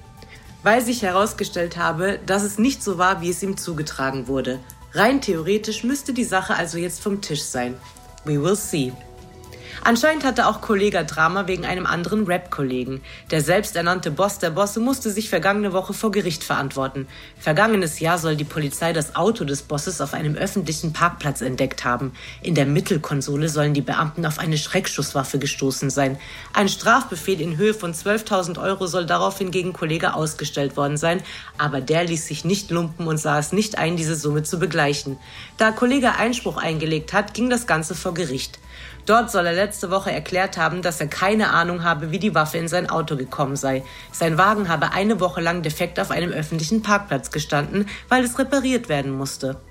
Weil sich herausgestellt habe, dass es nicht so war, wie es ihm zugetragen wurde. Rein theoretisch müsste die Sache also jetzt vom Tisch sein. We will see. Anscheinend hatte auch Kollega Drama wegen einem anderen Rap-Kollegen. Der selbsternannte Boss der Bosse musste sich vergangene Woche vor Gericht verantworten. Vergangenes Jahr soll die Polizei das Auto des Bosses auf einem öffentlichen Parkplatz entdeckt haben. In der Mittelkonsole sollen die Beamten auf eine Schreckschusswaffe gestoßen sein. Ein Strafbefehl in Höhe von 12.000 Euro soll daraufhin gegen Kollege ausgestellt worden sein, aber der ließ sich nicht lumpen und sah es nicht ein, diese Summe zu begleichen. Da Kollege Einspruch eingelegt hat, ging das Ganze vor Gericht. Dort soll er letzte Woche erklärt haben, dass er keine Ahnung habe, wie die Waffe in sein Auto gekommen sei. Sein Wagen habe eine Woche lang defekt auf einem öffentlichen Parkplatz gestanden, weil es repariert werden musste.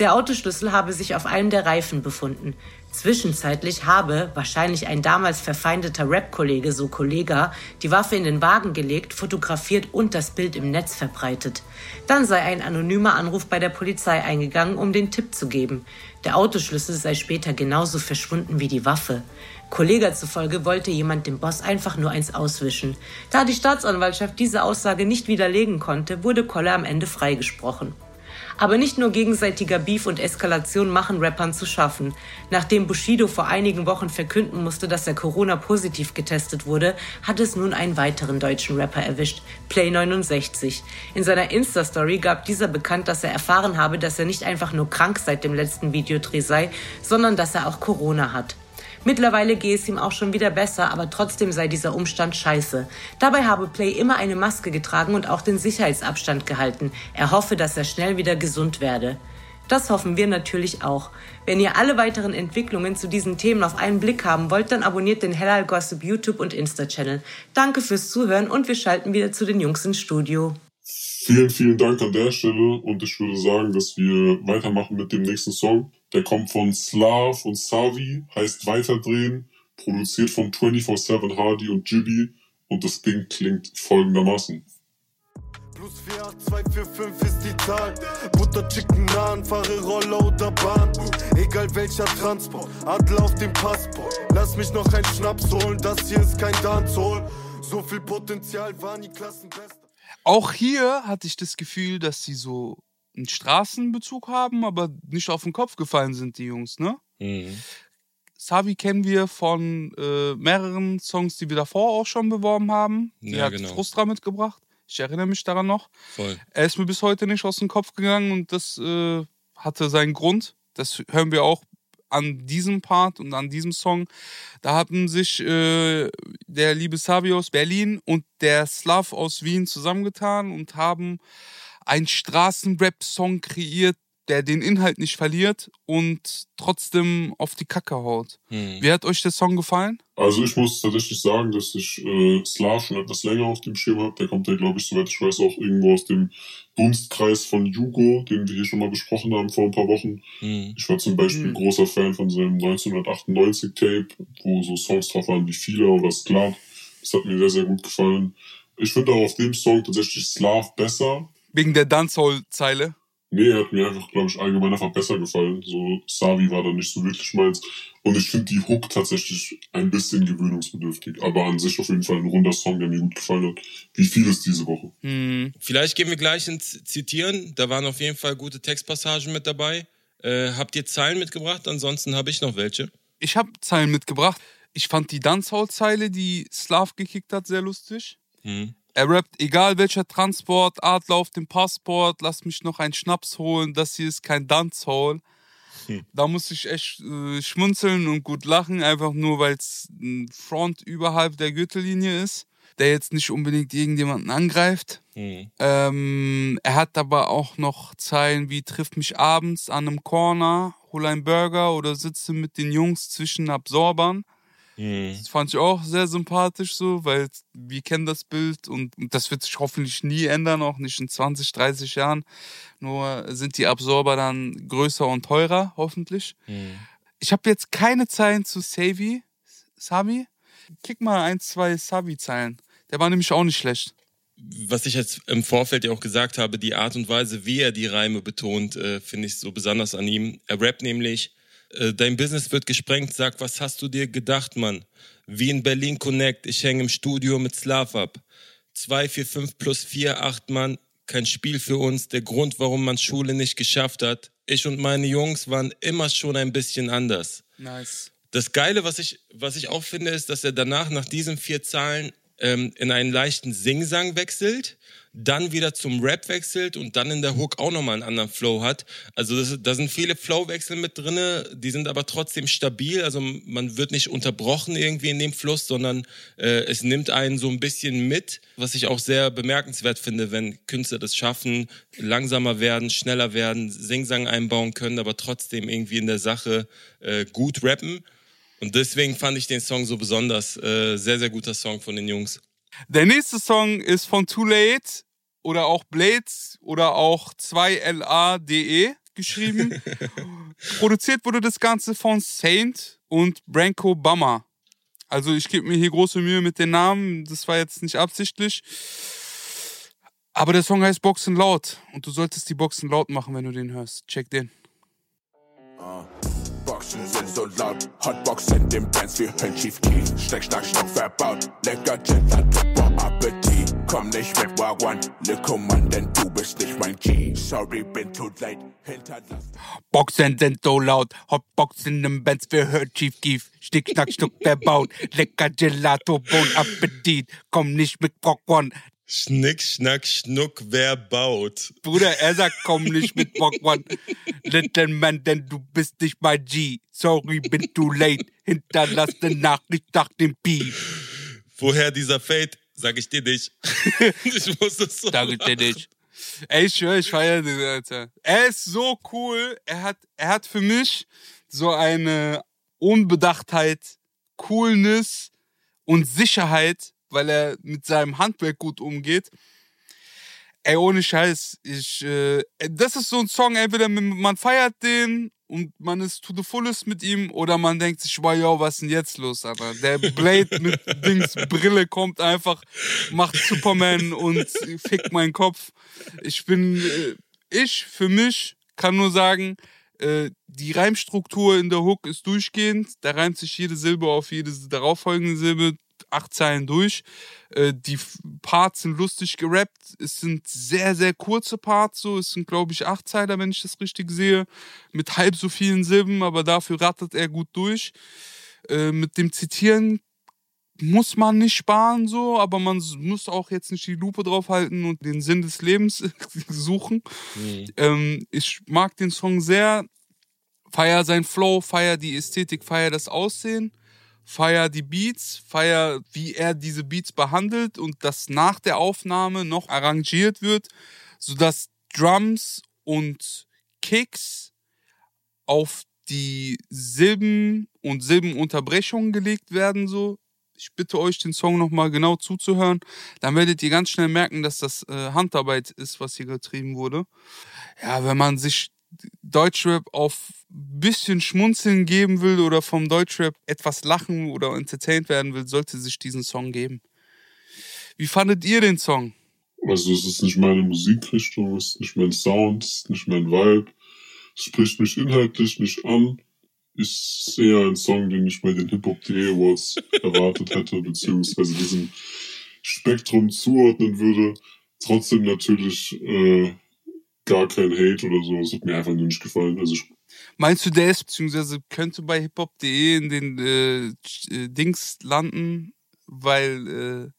Der Autoschlüssel habe sich auf einem der Reifen befunden. Zwischenzeitlich habe wahrscheinlich ein damals verfeindeter Rap-Kollege, so Kollega, die Waffe in den Wagen gelegt, fotografiert und das Bild im Netz verbreitet. Dann sei ein anonymer Anruf bei der Polizei eingegangen, um den Tipp zu geben. Der Autoschlüssel sei später genauso verschwunden wie die Waffe. Kollega zufolge wollte jemand dem Boss einfach nur eins auswischen. Da die Staatsanwaltschaft diese Aussage nicht widerlegen konnte, wurde Kolle am Ende freigesprochen. Aber nicht nur gegenseitiger Beef und Eskalation machen Rappern zu schaffen. Nachdem Bushido vor einigen Wochen verkünden musste, dass er Corona-positiv getestet wurde, hat es nun einen weiteren deutschen Rapper erwischt, Play69. In seiner Insta-Story gab dieser bekannt, dass er erfahren habe, dass er nicht einfach nur krank seit dem letzten Videodreh sei, sondern dass er auch Corona hat. Mittlerweile gehe es ihm auch schon wieder besser, aber trotzdem sei dieser Umstand scheiße. Dabei habe Play immer eine Maske getragen und auch den Sicherheitsabstand gehalten. Er hoffe, dass er schnell wieder gesund werde. Das hoffen wir natürlich auch. Wenn ihr alle weiteren Entwicklungen zu diesen Themen auf einen Blick haben wollt, dann abonniert den Hellal Gossip YouTube und Insta-Channel. Danke fürs Zuhören und wir schalten wieder zu den Jungs ins Studio. Vielen, vielen Dank an der Stelle und ich würde sagen, dass wir weitermachen mit dem nächsten Song. Der kommt von Slav und Savi, heißt Weiterdrehen, produziert von 24-7 Hardy und Jibby und das Ding klingt folgendermaßen. Plus 48245 ist die Zahl. Butter, Chicken, Naan, fahre Roller oder Bahn. Egal welcher Transport, Adler auf dem Passport. Lass mich noch einen Schnaps holen, das hier ist kein Dancehall. So viel Potenzial war nie Klassenbester. Auch hier hatte ich das Gefühl, dass sie so einen Straßenbezug haben, aber nicht auf den Kopf gefallen sind, die Jungs, ne? Mhm. Savi kennen wir von äh, mehreren Songs, die wir davor auch schon beworben haben. Die ja, hat genau. Frustra mitgebracht. Ich erinnere mich daran noch. Voll. Er ist mir bis heute nicht aus dem Kopf gegangen und das äh, hatte seinen Grund. Das hören wir auch an diesem Part und an diesem Song. Da haben sich äh, der liebe Savi aus Berlin und der Slav aus Wien zusammengetan und haben einen Straßenrap-Song kreiert, der den Inhalt nicht verliert und trotzdem auf die Kacke haut. Hm. Wie hat euch der Song gefallen? Also ich muss tatsächlich sagen, dass ich äh, Slav schon etwas länger auf dem Schirm habe. Der kommt ja, glaube ich, soweit ich weiß, auch irgendwo aus dem Dunstkreis von Jugo, den wir hier schon mal besprochen haben vor ein paar Wochen. Hm. Ich war zum Beispiel Mhm. großer Fan von seinem 1998-Tape, wo so Songs drauf waren wie Fila oder Sklav. Das hat mir sehr, sehr gut gefallen. Ich finde auch auf dem Song tatsächlich Slav besser. Wegen der Dancehall-Zeile. Nee, er hat mir einfach, glaube ich, allgemein einfach besser gefallen. So, Savi war da nicht so wirklich meins. Und ich finde die Hook tatsächlich ein bisschen gewöhnungsbedürftig. Aber an sich auf jeden Fall ein runder Song, der mir gut gefallen hat. Wie vieles diese Woche. Hm. Vielleicht gehen wir gleich ins Zitieren. Da waren auf jeden Fall gute Textpassagen mit dabei. Äh, habt ihr Zeilen mitgebracht? Ansonsten habe ich noch welche. Ich habe Zeilen mitgebracht. Ich fand die Dancehall-Zeile, die Slav gekickt hat, sehr lustig. Hm. Er rappt, egal welcher Transport, Adler auf dem Passport, lass mich noch einen Schnaps holen, das hier ist kein Dancehall. Hm. Da muss ich echt äh, schmunzeln und gut lachen, einfach nur, weil es ein Front überhalb der Gürtellinie ist, der jetzt nicht unbedingt irgendjemanden angreift. Hm. Ähm, er hat aber auch noch Zeilen wie trifft mich abends an einem Corner, hol einen Burger oder sitze mit den Jungs zwischen Absorbern. Hm. Das fand ich auch sehr sympathisch so, weil wir kennen das Bild und das wird sich hoffentlich nie ändern, auch nicht in 20, 30 Jahren. Nur sind die Absorber dann größer und teurer, hoffentlich. Hm. Ich habe jetzt keine Zeilen zu Savi, Savi. Kick mal ein, zwei Savi-Zeilen. Der war nämlich auch nicht schlecht. was ich jetzt im Vorfeld ja auch gesagt habe, die Art und Weise, wie er die Reime betont, äh, finde ich so besonders an ihm. Er rappt nämlich, dein Business wird gesprengt, sag, was hast du dir gedacht, Mann? Wie in Berlin Connect, ich hänge im Studio mit Slav ab. 2, 4, 5 plus 4, 8 Mann, kein Spiel für uns, der Grund, warum man Schule nicht geschafft hat. Ich und meine Jungs waren immer schon ein bisschen anders. Nice. Das Geile, was ich, was ich auch finde, ist, dass er danach nach diesen vier Zahlen ähm, in einen leichten Singsang wechselt, dann wieder zum Rap wechselt und dann in der Hook auch nochmal einen anderen Flow hat. Also das, da sind viele Flowwechsel mit drinne, die sind aber trotzdem stabil. Also man wird nicht unterbrochen irgendwie in dem Fluss, sondern äh, es nimmt einen so ein bisschen mit, was ich auch sehr bemerkenswert finde, wenn Künstler das schaffen, langsamer werden, schneller werden, Singsang einbauen können, aber trotzdem irgendwie in der Sache äh, gut rappen. Und deswegen fand ich den Song so besonders. Äh, sehr, sehr guter Song von den Jungs. Der nächste Song ist von Too Late oder auch Blades oder auch 2LADE geschrieben. Produziert wurde das Ganze von Saint und Branko Bummer. Also ich gebe mir hier große Mühe mit den Namen. Das war jetzt nicht absichtlich. Aber der Song heißt Boxen laut. Und du solltest die Boxen laut machen, wenn du den hörst. Check den. Boxen sind so laut, Hotbox in dem Bands wie Hölschief Key. Steck, schnack, schnuck verbaut, lecker Gelato, bon Appetit. Komm nicht mit Wagwan, Mann, denn du bist nicht mein G. Sorry, bin too late. Boxen sind so laut, Hotboxen im Benz für hört Chief Keef. Stick, schnack, schnuck verbaut, lecker Gelato, Bon Appetit. Komm nicht mit Popcorn. Schnick, schnack, schnuck, wer baut? Bruder, er sagt, komm nicht mit Popcorn. Little Man, denn du bist nicht mein G. Sorry, bin too late. Hinterlass eine Nachricht nach dem Piep. Woher dieser Fade? Sag ich dir nicht. ich muss das so. Sag ich dir nicht. Ey, ich schwör, ich feier den, Alter. Er ist so cool. Er hat, er hat für mich so eine Unbedachtheit, Coolness und Sicherheit, weil er mit seinem Handwerk gut umgeht. Ey, ohne Scheiß, ich, äh, das ist so ein Song, entweder man feiert den und man ist to the fullest mit ihm oder man denkt sich, wow, yo, was ist denn jetzt los, Alter? Der Blade mit Dings Brille kommt einfach, macht Superman und fickt meinen Kopf. Ich bin, äh, ich für mich kann nur sagen, äh, die Reimstruktur in der Hook ist durchgehend. Da reimt sich jede Silbe auf jede darauffolgende Silbe acht Zeilen durch. Äh, die Parts sind lustig gerappt. Es sind sehr, sehr kurze Parts. So, es sind, glaube ich, acht Zeiler, wenn ich das richtig sehe. Mit halb so vielen Silben, aber dafür rattert er gut durch. Äh, mit dem Zitieren muss man nicht sparen, so, aber man muss auch jetzt nicht die Lupe draufhalten und den Sinn des Lebens suchen. Mhm. Ähm, ich mag den Song sehr. Feier sein Flow, feier die Ästhetik, feier das Aussehen feier die Beats, feier, wie er diese Beats behandelt und das nach der Aufnahme noch arrangiert wird, sodass Drums und Kicks auf die Silben und Silbenunterbrechungen gelegt werden, so. Ich bitte euch, den Song nochmal genau zuzuhören. Dann werdet ihr ganz schnell merken, dass das äh, Handarbeit ist, was hier getrieben wurde. Ja, wenn man sich Deutschrap auf bisschen Schmunzeln geben will oder vom Deutschrap etwas lachen oder entertained werden will, sollte sich diesen Song geben. Wie fandet ihr den Song? Also es ist nicht meine Musikrichtung, es ist nicht mein Sound, es ist nicht mein Vibe. Es spricht mich inhaltlich nicht an. Ist eher ein Song, den ich bei den Hip-Hop.de Awards erwartet hätte, beziehungsweise diesem Spektrum zuordnen würde. Trotzdem natürlich äh, gar kein Hate oder so. Es hat mir einfach nur nicht gefallen. Also ich Meinst du, der ist, beziehungsweise könnte bei hiphop.de in den äh, äh, Dings landen, weil äh,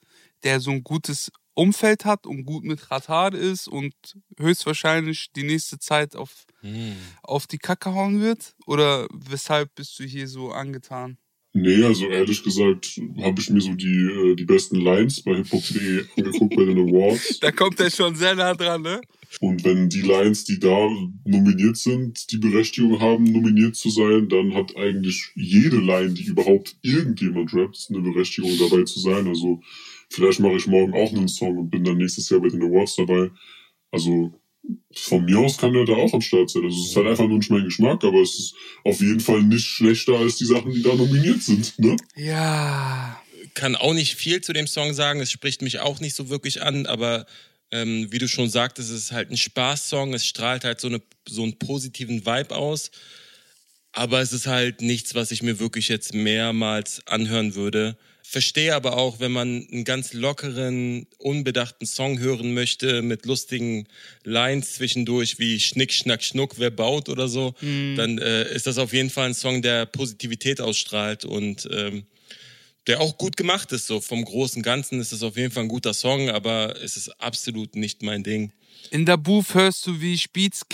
der so ein gutes Umfeld hat und gut mit Radar ist und höchstwahrscheinlich die nächste Zeit auf, Hm. auf die Kacke hauen wird? Oder weshalb bist du hier so angetan? Nee, also ehrlich gesagt habe ich mir so die, äh, die besten Lines bei hiphop.de angeguckt bei den Awards. Da kommt er schon sehr nah dran, ne? Und wenn die Lines, die da nominiert sind, die Berechtigung haben, nominiert zu sein, dann hat eigentlich jede Line, die überhaupt irgendjemand rappt, eine Berechtigung dabei zu sein. Also vielleicht mache ich morgen auch einen Song und bin dann nächstes Jahr bei den Awards dabei. Also von mir aus kann er da auch am Start sein. Also es ist halt einfach nur nicht mein Geschmack, aber es ist auf jeden Fall nicht schlechter als die Sachen, die da nominiert sind. Ne? Ja. kann auch nicht viel zu dem Song sagen. Es spricht mich auch nicht so wirklich an, aber ähm, wie du schon sagtest, es ist halt ein Spaßsong. Es strahlt halt so, eine, so einen positiven Vibe aus. Aber es ist halt nichts, was ich mir wirklich jetzt mehrmals anhören würde. Verstehe aber auch, wenn man einen ganz lockeren, unbedachten Song hören möchte, mit lustigen Lines zwischendurch wie Schnick, Schnack, Schnuck, wer baut oder so, dann äh, ist das auf jeden Fall ein Song, der Positivität ausstrahlt und ähm, der auch gut gemacht ist. So vom großen Ganzen ist es auf jeden Fall ein guter Song, aber es ist absolut nicht mein Ding. In der Booth hörst du, wie ich Beats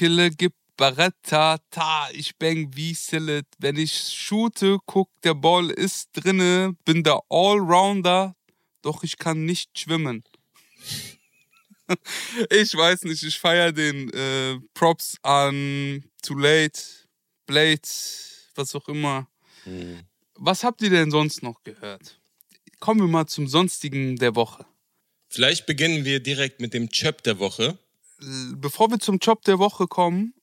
Baretta, ta, ich bang wie Sillet. Wenn ich shoote, guck, der Ball ist drinne, bin der Allrounder, doch ich kann nicht schwimmen. ich weiß nicht, ich feier den äh, Props an Too Late, Blade, was auch immer. Was habt ihr denn sonst noch gehört? Kommen wir mal zum Sonstigen der Woche. Vielleicht beginnen wir direkt mit dem Chöp der Woche. bevor wir zum Job der Woche kommen,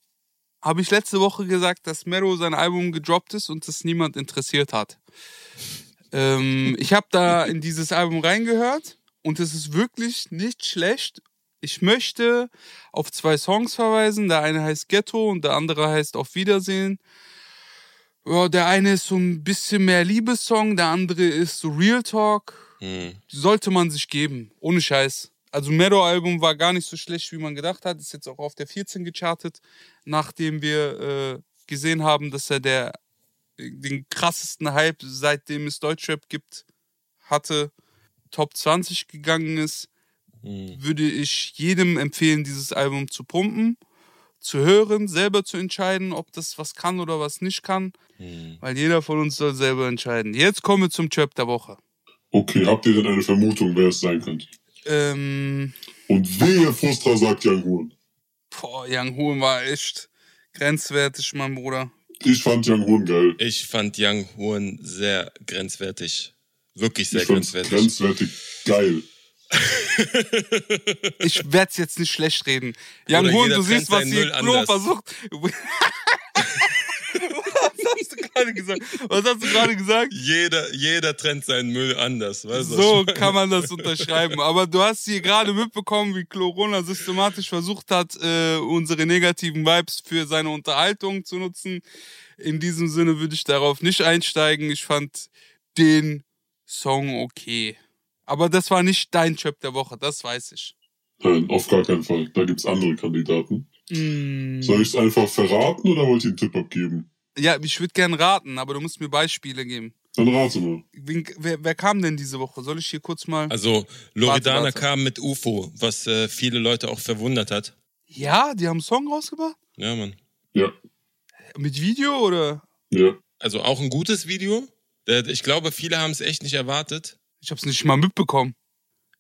habe ich letzte Woche gesagt, dass Mero sein Album gedroppt ist und es niemand interessiert hat. Ähm, ich habe da in dieses Album reingehört und es ist wirklich nicht schlecht. Ich möchte auf zwei Songs verweisen. Der eine heißt Ghetto und der andere heißt Auf Wiedersehen. Ja, der eine ist so ein bisschen mehr Liebessong, der andere ist so Real Talk. Sollte man sich geben, ohne Scheiß. Also Mero-Album war gar nicht so schlecht, wie man gedacht hat. Ist jetzt auch auf der 14 gechartet, nachdem wir äh, gesehen haben, dass er der, den krassesten Hype, seitdem es Deutschrap gibt, hatte, Top 20 gegangen ist. Würde ich jedem empfehlen, dieses Album zu pumpen, zu hören, selber zu entscheiden, ob das was kann oder was nicht kann. Weil jeder von uns soll selber entscheiden. Jetzt kommen wir zum Trap der Woche. Okay, habt ihr denn eine Vermutung, wer es sein könnte? Ähm, Und wehe Frustra sagt Young Horn. boah, Young Hoon war echt grenzwertig, mein Bruder. Ich fand Young Horn geil. Ich fand Young Horn sehr grenzwertig. Wirklich sehr Ich grenzwertig. grenzwertig geil. Ich werde es jetzt nicht schlecht reden. Hoon, jeder du siehst, was Müll Klo versucht. was hast du gerade gesagt? Was hast du gerade gesagt? Jeder, jeder trennt seinen Müll anders. Weißt So kann man das unterschreiben. Aber du hast hier gerade mitbekommen, wie Corona systematisch versucht hat, äh, unsere negativen Vibes für seine Unterhaltung zu nutzen. In diesem Sinne würde ich darauf nicht einsteigen. Ich fand den Song okay. Aber das war nicht dein Trap der Woche, das weiß ich. Nein, auf gar keinen Fall. Da gibt's andere Kandidaten. Mm. Soll ich es einfach verraten oder wollt ihr einen Tipp abgeben? Ja, ich würde gern raten, aber du musst mir Beispiele geben. Dann rate mal. Wen, wer, wer kam denn diese Woche? Soll ich hier kurz mal. Also, Loredana Warte, warte. kam mit UFO, was äh, viele Leute auch verwundert hat. ja, die haben einen Song rausgebracht? Ja, Mann. Ja, Mit Video oder? ja. Also auch ein gutes Video. Ich glaube, viele haben es echt nicht erwartet. Ich hab's nicht mal mitbekommen.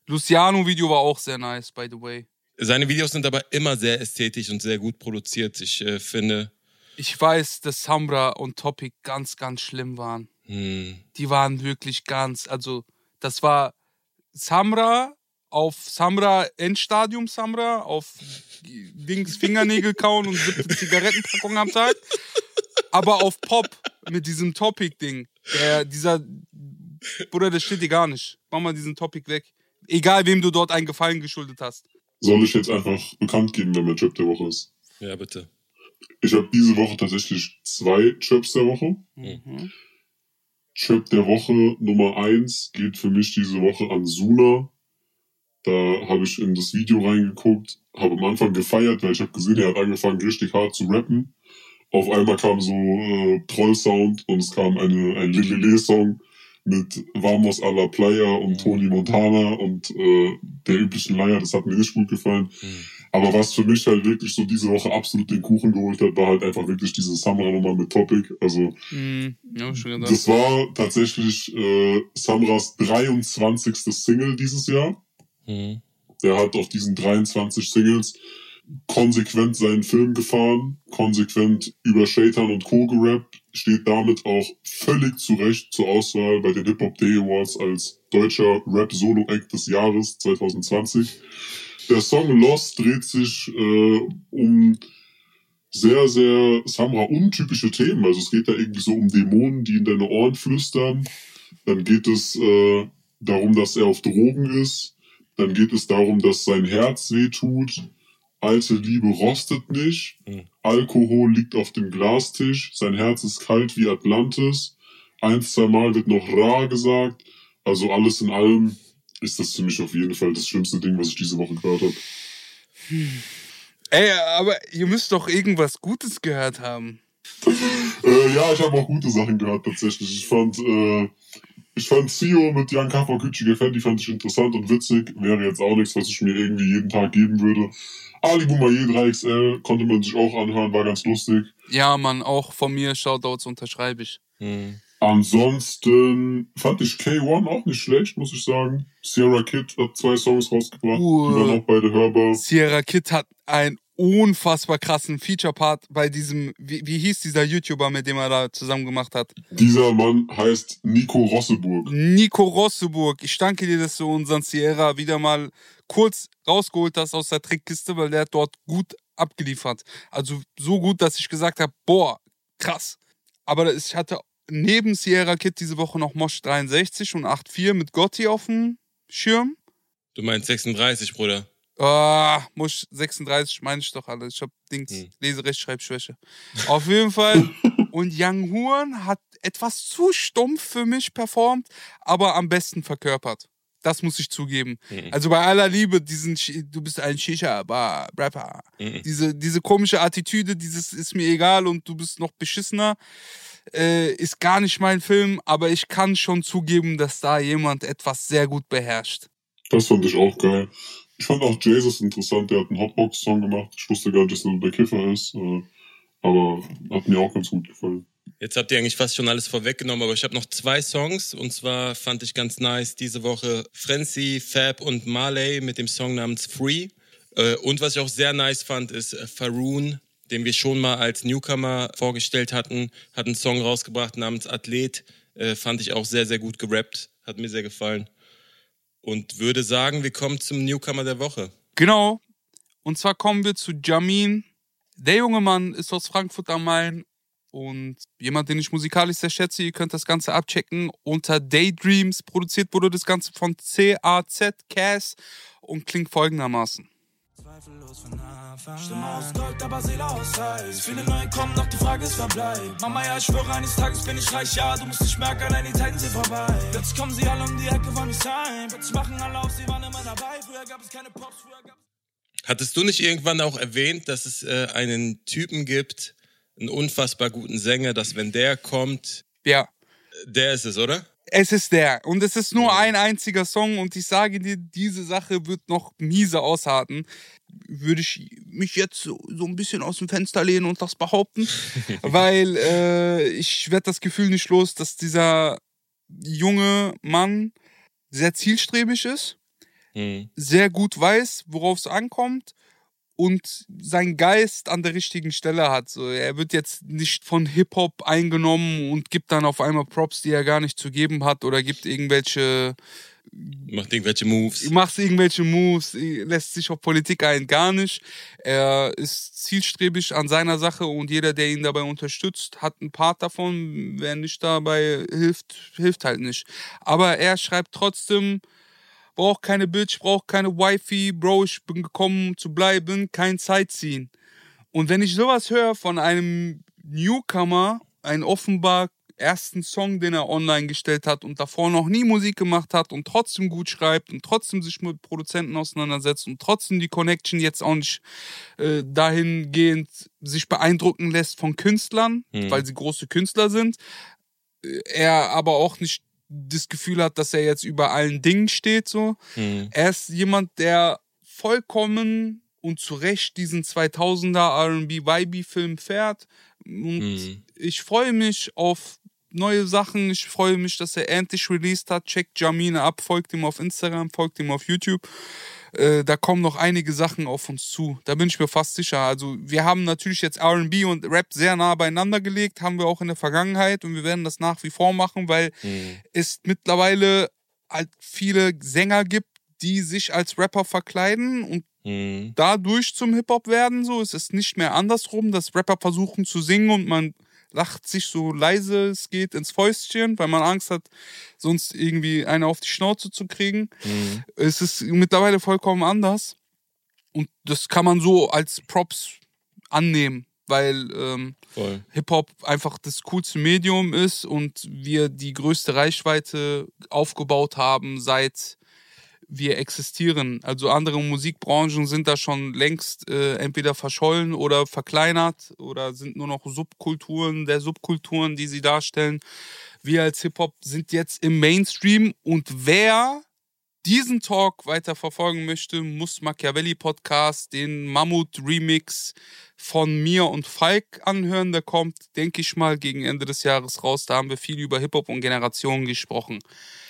Luciano-Video war auch sehr nice, by the way. Seine Videos sind aber immer sehr ästhetisch und sehr gut produziert. Ich äh, finde. Ich weiß, dass Samra und Topic ganz, ganz schlimm waren. Hm. Die waren wirklich ganz, also das war Samra auf Samra Endstadium Samra auf Dings Fingernägel kauen und siebte Zigarettenpackung am Tag. Aber auf Pop mit diesem Topic-Ding. Der, dieser, Bruder, das steht dir gar nicht. Mach mal diesen Topic weg. Egal, wem du dort einen Gefallen geschuldet hast. Soll ich jetzt einfach bekannt geben, wer mein Chip der Woche ist? Ja, bitte. Ich habe diese Woche tatsächlich zwei Chips der Woche. Mhm. Chip der Woche Nummer eins geht für mich diese Woche an Suna. Da habe ich in das Video reingeguckt, habe am Anfang gefeiert, weil ich habe gesehen, er hat angefangen richtig hart zu rappen. Auf einmal kam so äh, Troll-Sound und es kam eine, ein Lilele-Song mit Vamos a la Playa und Tony Montana und äh, der üblichen Leier. Das hat mir nicht gut gefallen. Aber was für mich halt wirklich so diese Woche absolut den Kuchen geholt hat, war halt einfach wirklich diese Samra-Nummer mit Topic. Also Mhm. Ja, das war tatsächlich äh, Samras 23. Single dieses Jahr. Hm. Der hat auf diesen 23 Singles konsequent seinen Film gefahren, konsequent über Shaitan und Co. gerappt, steht damit auch völlig zurecht zur Auswahl bei den Hip Hop Day Awards als deutscher Rap-Solo-Act des Jahres 2020. Der Song Lost dreht sich äh, um sehr, sehr Samra untypische Themen. Also es geht da irgendwie so um Dämonen, die in deine Ohren flüstern. Dann geht es äh, darum, dass er auf Drogen ist. Dann geht es darum, dass sein Herz weh tut. Alte Liebe rostet nicht. Mhm. Alkohol liegt auf dem Glastisch. Sein Herz ist kalt wie Atlantis. Ein, zwei Mal wird noch Ra gesagt. Also alles in allem ist das für mich auf jeden Fall das schlimmste Ding, was ich diese Woche gehört habe. Ey, aber ihr müsst doch irgendwas Gutes gehört haben. Äh, ja, ich habe auch gute Sachen gehört tatsächlich. Ich fand, äh, ich fand Zio mit Jan Kafakütschige Fan, die fand ich interessant und witzig. Wäre jetzt auch nichts, was ich mir irgendwie jeden Tag geben würde. Ali Boumaier 3XL konnte man sich auch anhören, war ganz lustig. Ja, Mann, auch von mir Shoutouts unterschreibe ich. Hm. Ansonsten fand ich K1 auch nicht schlecht, muss ich sagen. Sierra Kid hat zwei Songs rausgebracht, Uh. die waren auch beide hörbar. Sierra Kid hat einen unfassbar krassen Feature-Part bei diesem, wie, wie hieß dieser YouTuber, mit dem er da zusammen gemacht hat? Dieser Mann heißt Nico Rosseburg. Nico Rosseburg. Ich danke dir, dass du unseren Sierra wieder mal kurz rausgeholt hast aus der Trickkiste, weil der hat dort gut abgeliefert. Also so gut, dass ich gesagt habe, boah, krass. Aber ich hatte neben Sierra Kid diese Woche noch Mosch 63 und 84 mit Gotti auf dem Schirm. Du meinst 36, Bruder. Ah, Mosch 36 meine ich doch alle. Ich hab Dings, Hm. Leserechtschreibschwäche. Auf jeden Fall. Und Young Huan hat etwas zu stumpf für mich performt, aber am besten verkörpert. Das muss ich zugeben. Mhm. Also bei aller Liebe, diesen, du bist ein Shisha-Rapper. Mhm. Diese, diese komische Attitüde, dieses ist mir egal und du bist noch beschissener, äh, ist gar nicht mein Film, aber ich kann schon zugeben, dass da jemand etwas sehr gut beherrscht. Das fand ich auch geil. Ich fand auch Jesus interessant, der hat einen Hotbox-Song gemacht. Ich wusste gar nicht, dass er der Kiffer ist, äh, aber hat mir auch ganz gut gefallen. Jetzt habt ihr eigentlich fast schon alles vorweggenommen, aber ich habe noch zwei Songs und zwar fand ich ganz nice diese Woche Frenzy, Fab und Marley mit dem Song namens Free. Äh, Und was ich auch sehr nice fand, ist äh, Faroon, den wir schon mal als Newcomer vorgestellt hatten, hat einen Song rausgebracht namens Athlet. Äh, Fand ich auch sehr, sehr gut gerappt, hat mir sehr gefallen. Und würde sagen, wir kommen zum Newcomer der Woche. Genau. Und zwar kommen wir zu Jamin. Der junge Mann ist aus Frankfurt am Main und jemand, den ich musikalisch sehr schätze. Ihr könnt das Ganze abchecken unter Daydreams. Produziert wurde das Ganze von CAZ, Cass und klingt folgendermaßen. Zweifellos von Anfang Stimme aus Gold, aber Seele aus Eis Viele neue kommen, doch die Frage ist Verbleib Mama, ja, ich schwöre, eines Tages bin ich reich. Ja, du musst nicht merken, allein die Zeiten sind vorbei. Plötzlich kommen sie alle um die Ecke, wollen mich sein. Plötzlich machen alle auf, sie waren immer dabei. Früher gab es keine Pops, früher gab Hattest du nicht irgendwann auch erwähnt, dass es äh, einen Typen gibt, einen unfassbar guten Sänger, dass wenn der kommt, Ja, der ist es, oder? Es ist der. Und es ist nur ein einziger Song und ich sage dir, diese Sache wird noch miese ausharten. Würde ich mich jetzt so, so ein bisschen aus dem Fenster lehnen und das behaupten, weil äh, ich werde das Gefühl nicht los, dass dieser junge Mann sehr zielstrebig ist. Mhm. sehr gut weiß, worauf es ankommt und seinen Geist an der richtigen Stelle hat. So, er wird jetzt nicht von Hip-Hop eingenommen und gibt dann auf einmal Props, die er gar nicht zu geben hat oder gibt irgendwelche Macht irgendwelche Moves. macht irgendwelche Moves, lässt sich auf Politik ein, gar nicht. Er ist zielstrebig an seiner Sache und jeder, der ihn dabei unterstützt, hat einen Part davon. Wer nicht dabei hilft, hilft halt nicht. Aber er schreibt trotzdem, braucht keine Bitch, braucht keine Wifi, Bro, ich bin gekommen, um zu bleiben, kein Sightseeing. Und wenn ich sowas höre von einem Newcomer, einen offenbar ersten Song, den er online gestellt hat und davor noch nie Musik gemacht hat und trotzdem gut schreibt und trotzdem sich mit Produzenten auseinandersetzt und trotzdem die Connection jetzt auch nicht äh, dahingehend sich beeindrucken lässt von Künstlern, Mhm. weil sie große Künstler sind, äh, er aber auch nicht das Gefühl hat, dass er jetzt über allen Dingen steht, so. Mhm. Er ist jemand, der vollkommen und zu Recht diesen 2000er R&B-Vibe-Film fährt. Und Mhm. ich freue mich auf neue Sachen. Ich freue mich, dass er endlich released hat. Checkt Jamine ab, folgt ihm auf Instagram, folgt ihm auf YouTube. Äh, da kommen noch einige Sachen auf uns zu. Da bin ich mir fast sicher. Also wir haben natürlich jetzt R&B und Rap sehr nah beieinander gelegt, haben wir auch in der Vergangenheit und wir werden das nach wie vor machen, weil Mhm. es mittlerweile halt viele Sänger gibt, die sich als Rapper verkleiden und Mhm. dadurch zum Hip-Hop werden. So, es ist nicht mehr andersrum, dass Rapper versuchen zu singen und man lacht sich so leise es geht ins Fäustchen, weil man Angst hat, sonst irgendwie eine auf die Schnauze zu kriegen. Mhm. Es ist mittlerweile vollkommen anders. Und das kann man so als Props annehmen, weil ähm. Hip-Hop einfach das coolste Medium ist und wir die größte Reichweite aufgebaut haben, seit wir existieren. Also andere Musikbranchen sind da schon längst äh, entweder verschollen oder verkleinert oder sind nur noch Subkulturen der Subkulturen, die sie darstellen. Wir als Hip-Hop sind jetzt im Mainstream und wer diesen Talk weiter verfolgen möchte, muss Machiavelli Podcast, den Mammut Remix von mir und Falk anhören. Der kommt, denke ich mal, gegen Ende des Jahres raus. Da haben wir viel über Hip-Hop und Generationen gesprochen.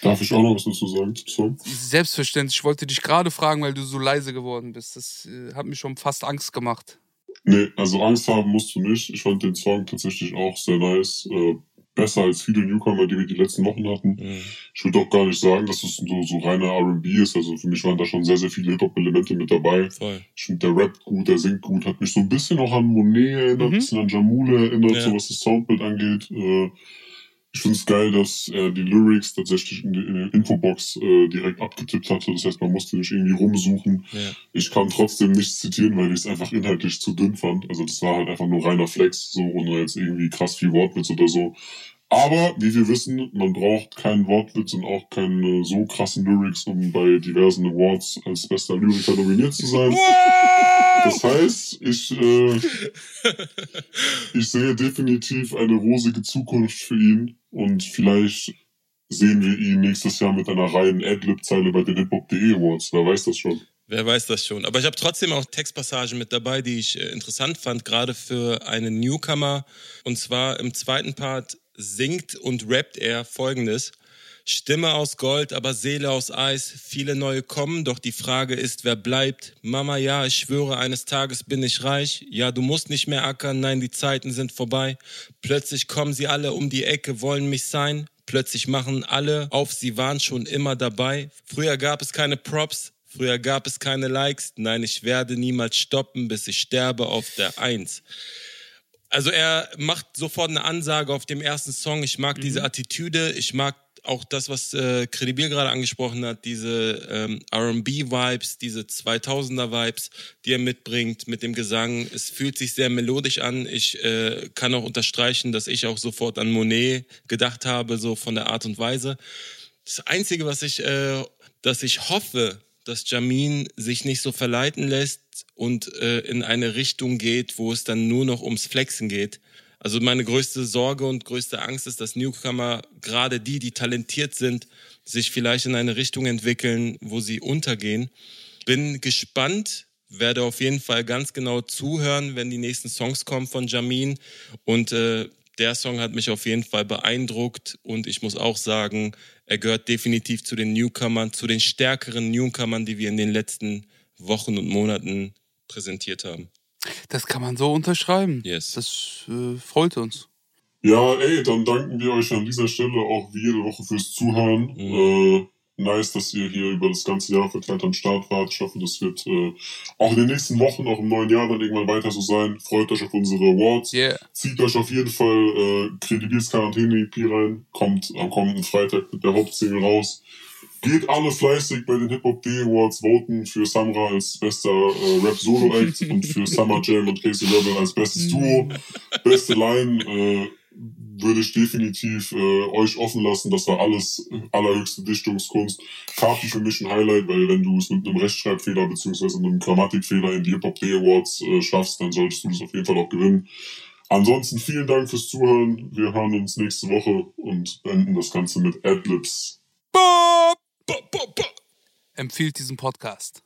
Darf ich auch noch was dazu sagen Song? Selbstverständlich, ich wollte dich gerade fragen, weil du so leise geworden bist. Das äh, hat mir schon fast Angst gemacht. Nee, also Angst haben musst du nicht. Ich fand den Song tatsächlich auch sehr nice. Äh, besser als viele Newcomer, die wir die letzten Wochen hatten. Mhm. Ich würde auch gar nicht sagen, dass es so, so reiner R&B ist. Also für mich waren da schon sehr, sehr viele Hip-Hop-Elemente mit dabei. Voll. Ich finde, der Rap gut, der singt gut, hat mich so ein bisschen auch an Monet erinnert, ein Mhm. bisschen an Jamule erinnert, Ja. so was das Soundbild angeht. Äh, ich finde es geil, dass er die Lyrics tatsächlich in, die, in der Infobox äh, direkt abgetippt hatte. Das heißt, man musste nicht irgendwie rumsuchen. Ja. Ich kann trotzdem nichts zitieren, weil ich es einfach inhaltlich zu dünn fand. Also das war halt einfach nur reiner Flex, so ohne jetzt irgendwie krass viel Wortwitz oder so. Aber wie wir wissen, man braucht keinen Wortwitz und auch keine so krassen Lyrics, um bei diversen Awards als bester Lyriker nominiert zu sein. Das heißt, ich, äh, ich sehe definitiv eine rosige Zukunft für ihn und vielleicht sehen wir ihn nächstes Jahr mit einer reinen Adlib-Zeile bei den Hip-Hop.de Awards. Wer weiß das schon. Wer weiß das schon. Aber ich habe trotzdem auch Textpassagen mit dabei, die ich äh, interessant fand, gerade für einen Newcomer. Und zwar im zweiten Part singt und rappt er folgendes. Stimme aus Gold, aber Seele aus Eis. Viele neue kommen, doch die Frage ist, wer bleibt? Mama, ja, ich schwöre, eines Tages bin ich reich. Ja, du musst nicht mehr ackern, nein, die Zeiten sind vorbei. Plötzlich kommen sie alle um die Ecke, wollen mich sein. Plötzlich machen alle auf, sie waren schon immer dabei. Früher gab es keine Props, früher gab es keine Likes. Nein, ich werde niemals stoppen, bis ich sterbe auf der Eins. Also er macht sofort eine Ansage auf dem ersten Song. Ich mag diese Attitüde, ich mag auch das, was äh, Credibil gerade angesprochen hat, diese ähm, R&B-Vibes, diese 2000er-Vibes, die er mitbringt mit dem Gesang. Es fühlt sich sehr melodisch an. Ich äh, kann auch unterstreichen, dass ich auch sofort an Monet gedacht habe, so von der Art und Weise. Das Einzige, was ich, äh, dass ich hoffe, dass Jamin sich nicht so verleiten lässt und äh, in eine Richtung geht, wo es dann nur noch ums Flexen geht. Also meine größte Sorge und größte Angst ist, dass Newcomer, gerade die, die talentiert sind, sich vielleicht in eine Richtung entwickeln, wo sie untergehen. Bin gespannt, werde auf jeden Fall ganz genau zuhören, wenn die nächsten Songs kommen von Jamin und äh, der Song hat mich auf jeden Fall beeindruckt und ich muss auch sagen, er gehört definitiv zu den Newcomern, zu den stärkeren Newcomern, die wir in den letzten Wochen und Monaten präsentiert haben. Das kann man so unterschreiben. Yes. Das äh, freut uns. Ja, ey, dann danken wir euch an dieser Stelle auch wie jede Woche fürs Zuhören. Mhm. Äh, nice, dass ihr hier über das ganze Jahr verteilt am Start wart. Ich hoffe, das wird äh, auch in den nächsten Wochen, auch im neuen Jahr dann irgendwann weiter so sein. Freut euch auf unsere Awards. Yeah. Zieht euch auf jeden Fall äh, Kredibils Quarantäne-EP rein. Kommt am kommenden Freitag mit der Hauptsingle raus. Geht alle fleißig bei den Hip-Hop Day Awards voten für Samra als bester äh, Rap-Solo-Act und für Summer Jam und Casey Rebel als bestes Duo. Beste Line äh, würde ich definitiv äh, euch offen lassen. Das war alles äh, allerhöchste Dichtungskunst. Karten für mich ein Highlight, weil wenn du es mit einem Rechtschreibfehler beziehungsweise einem Grammatikfehler in die Hip-Hop Day Awards äh, schaffst, dann solltest du das auf jeden Fall auch gewinnen. Ansonsten vielen Dank fürs Zuhören. Wir hören uns nächste Woche und beenden das Ganze mit Adlibs. Empfiehlt diesen Podcast.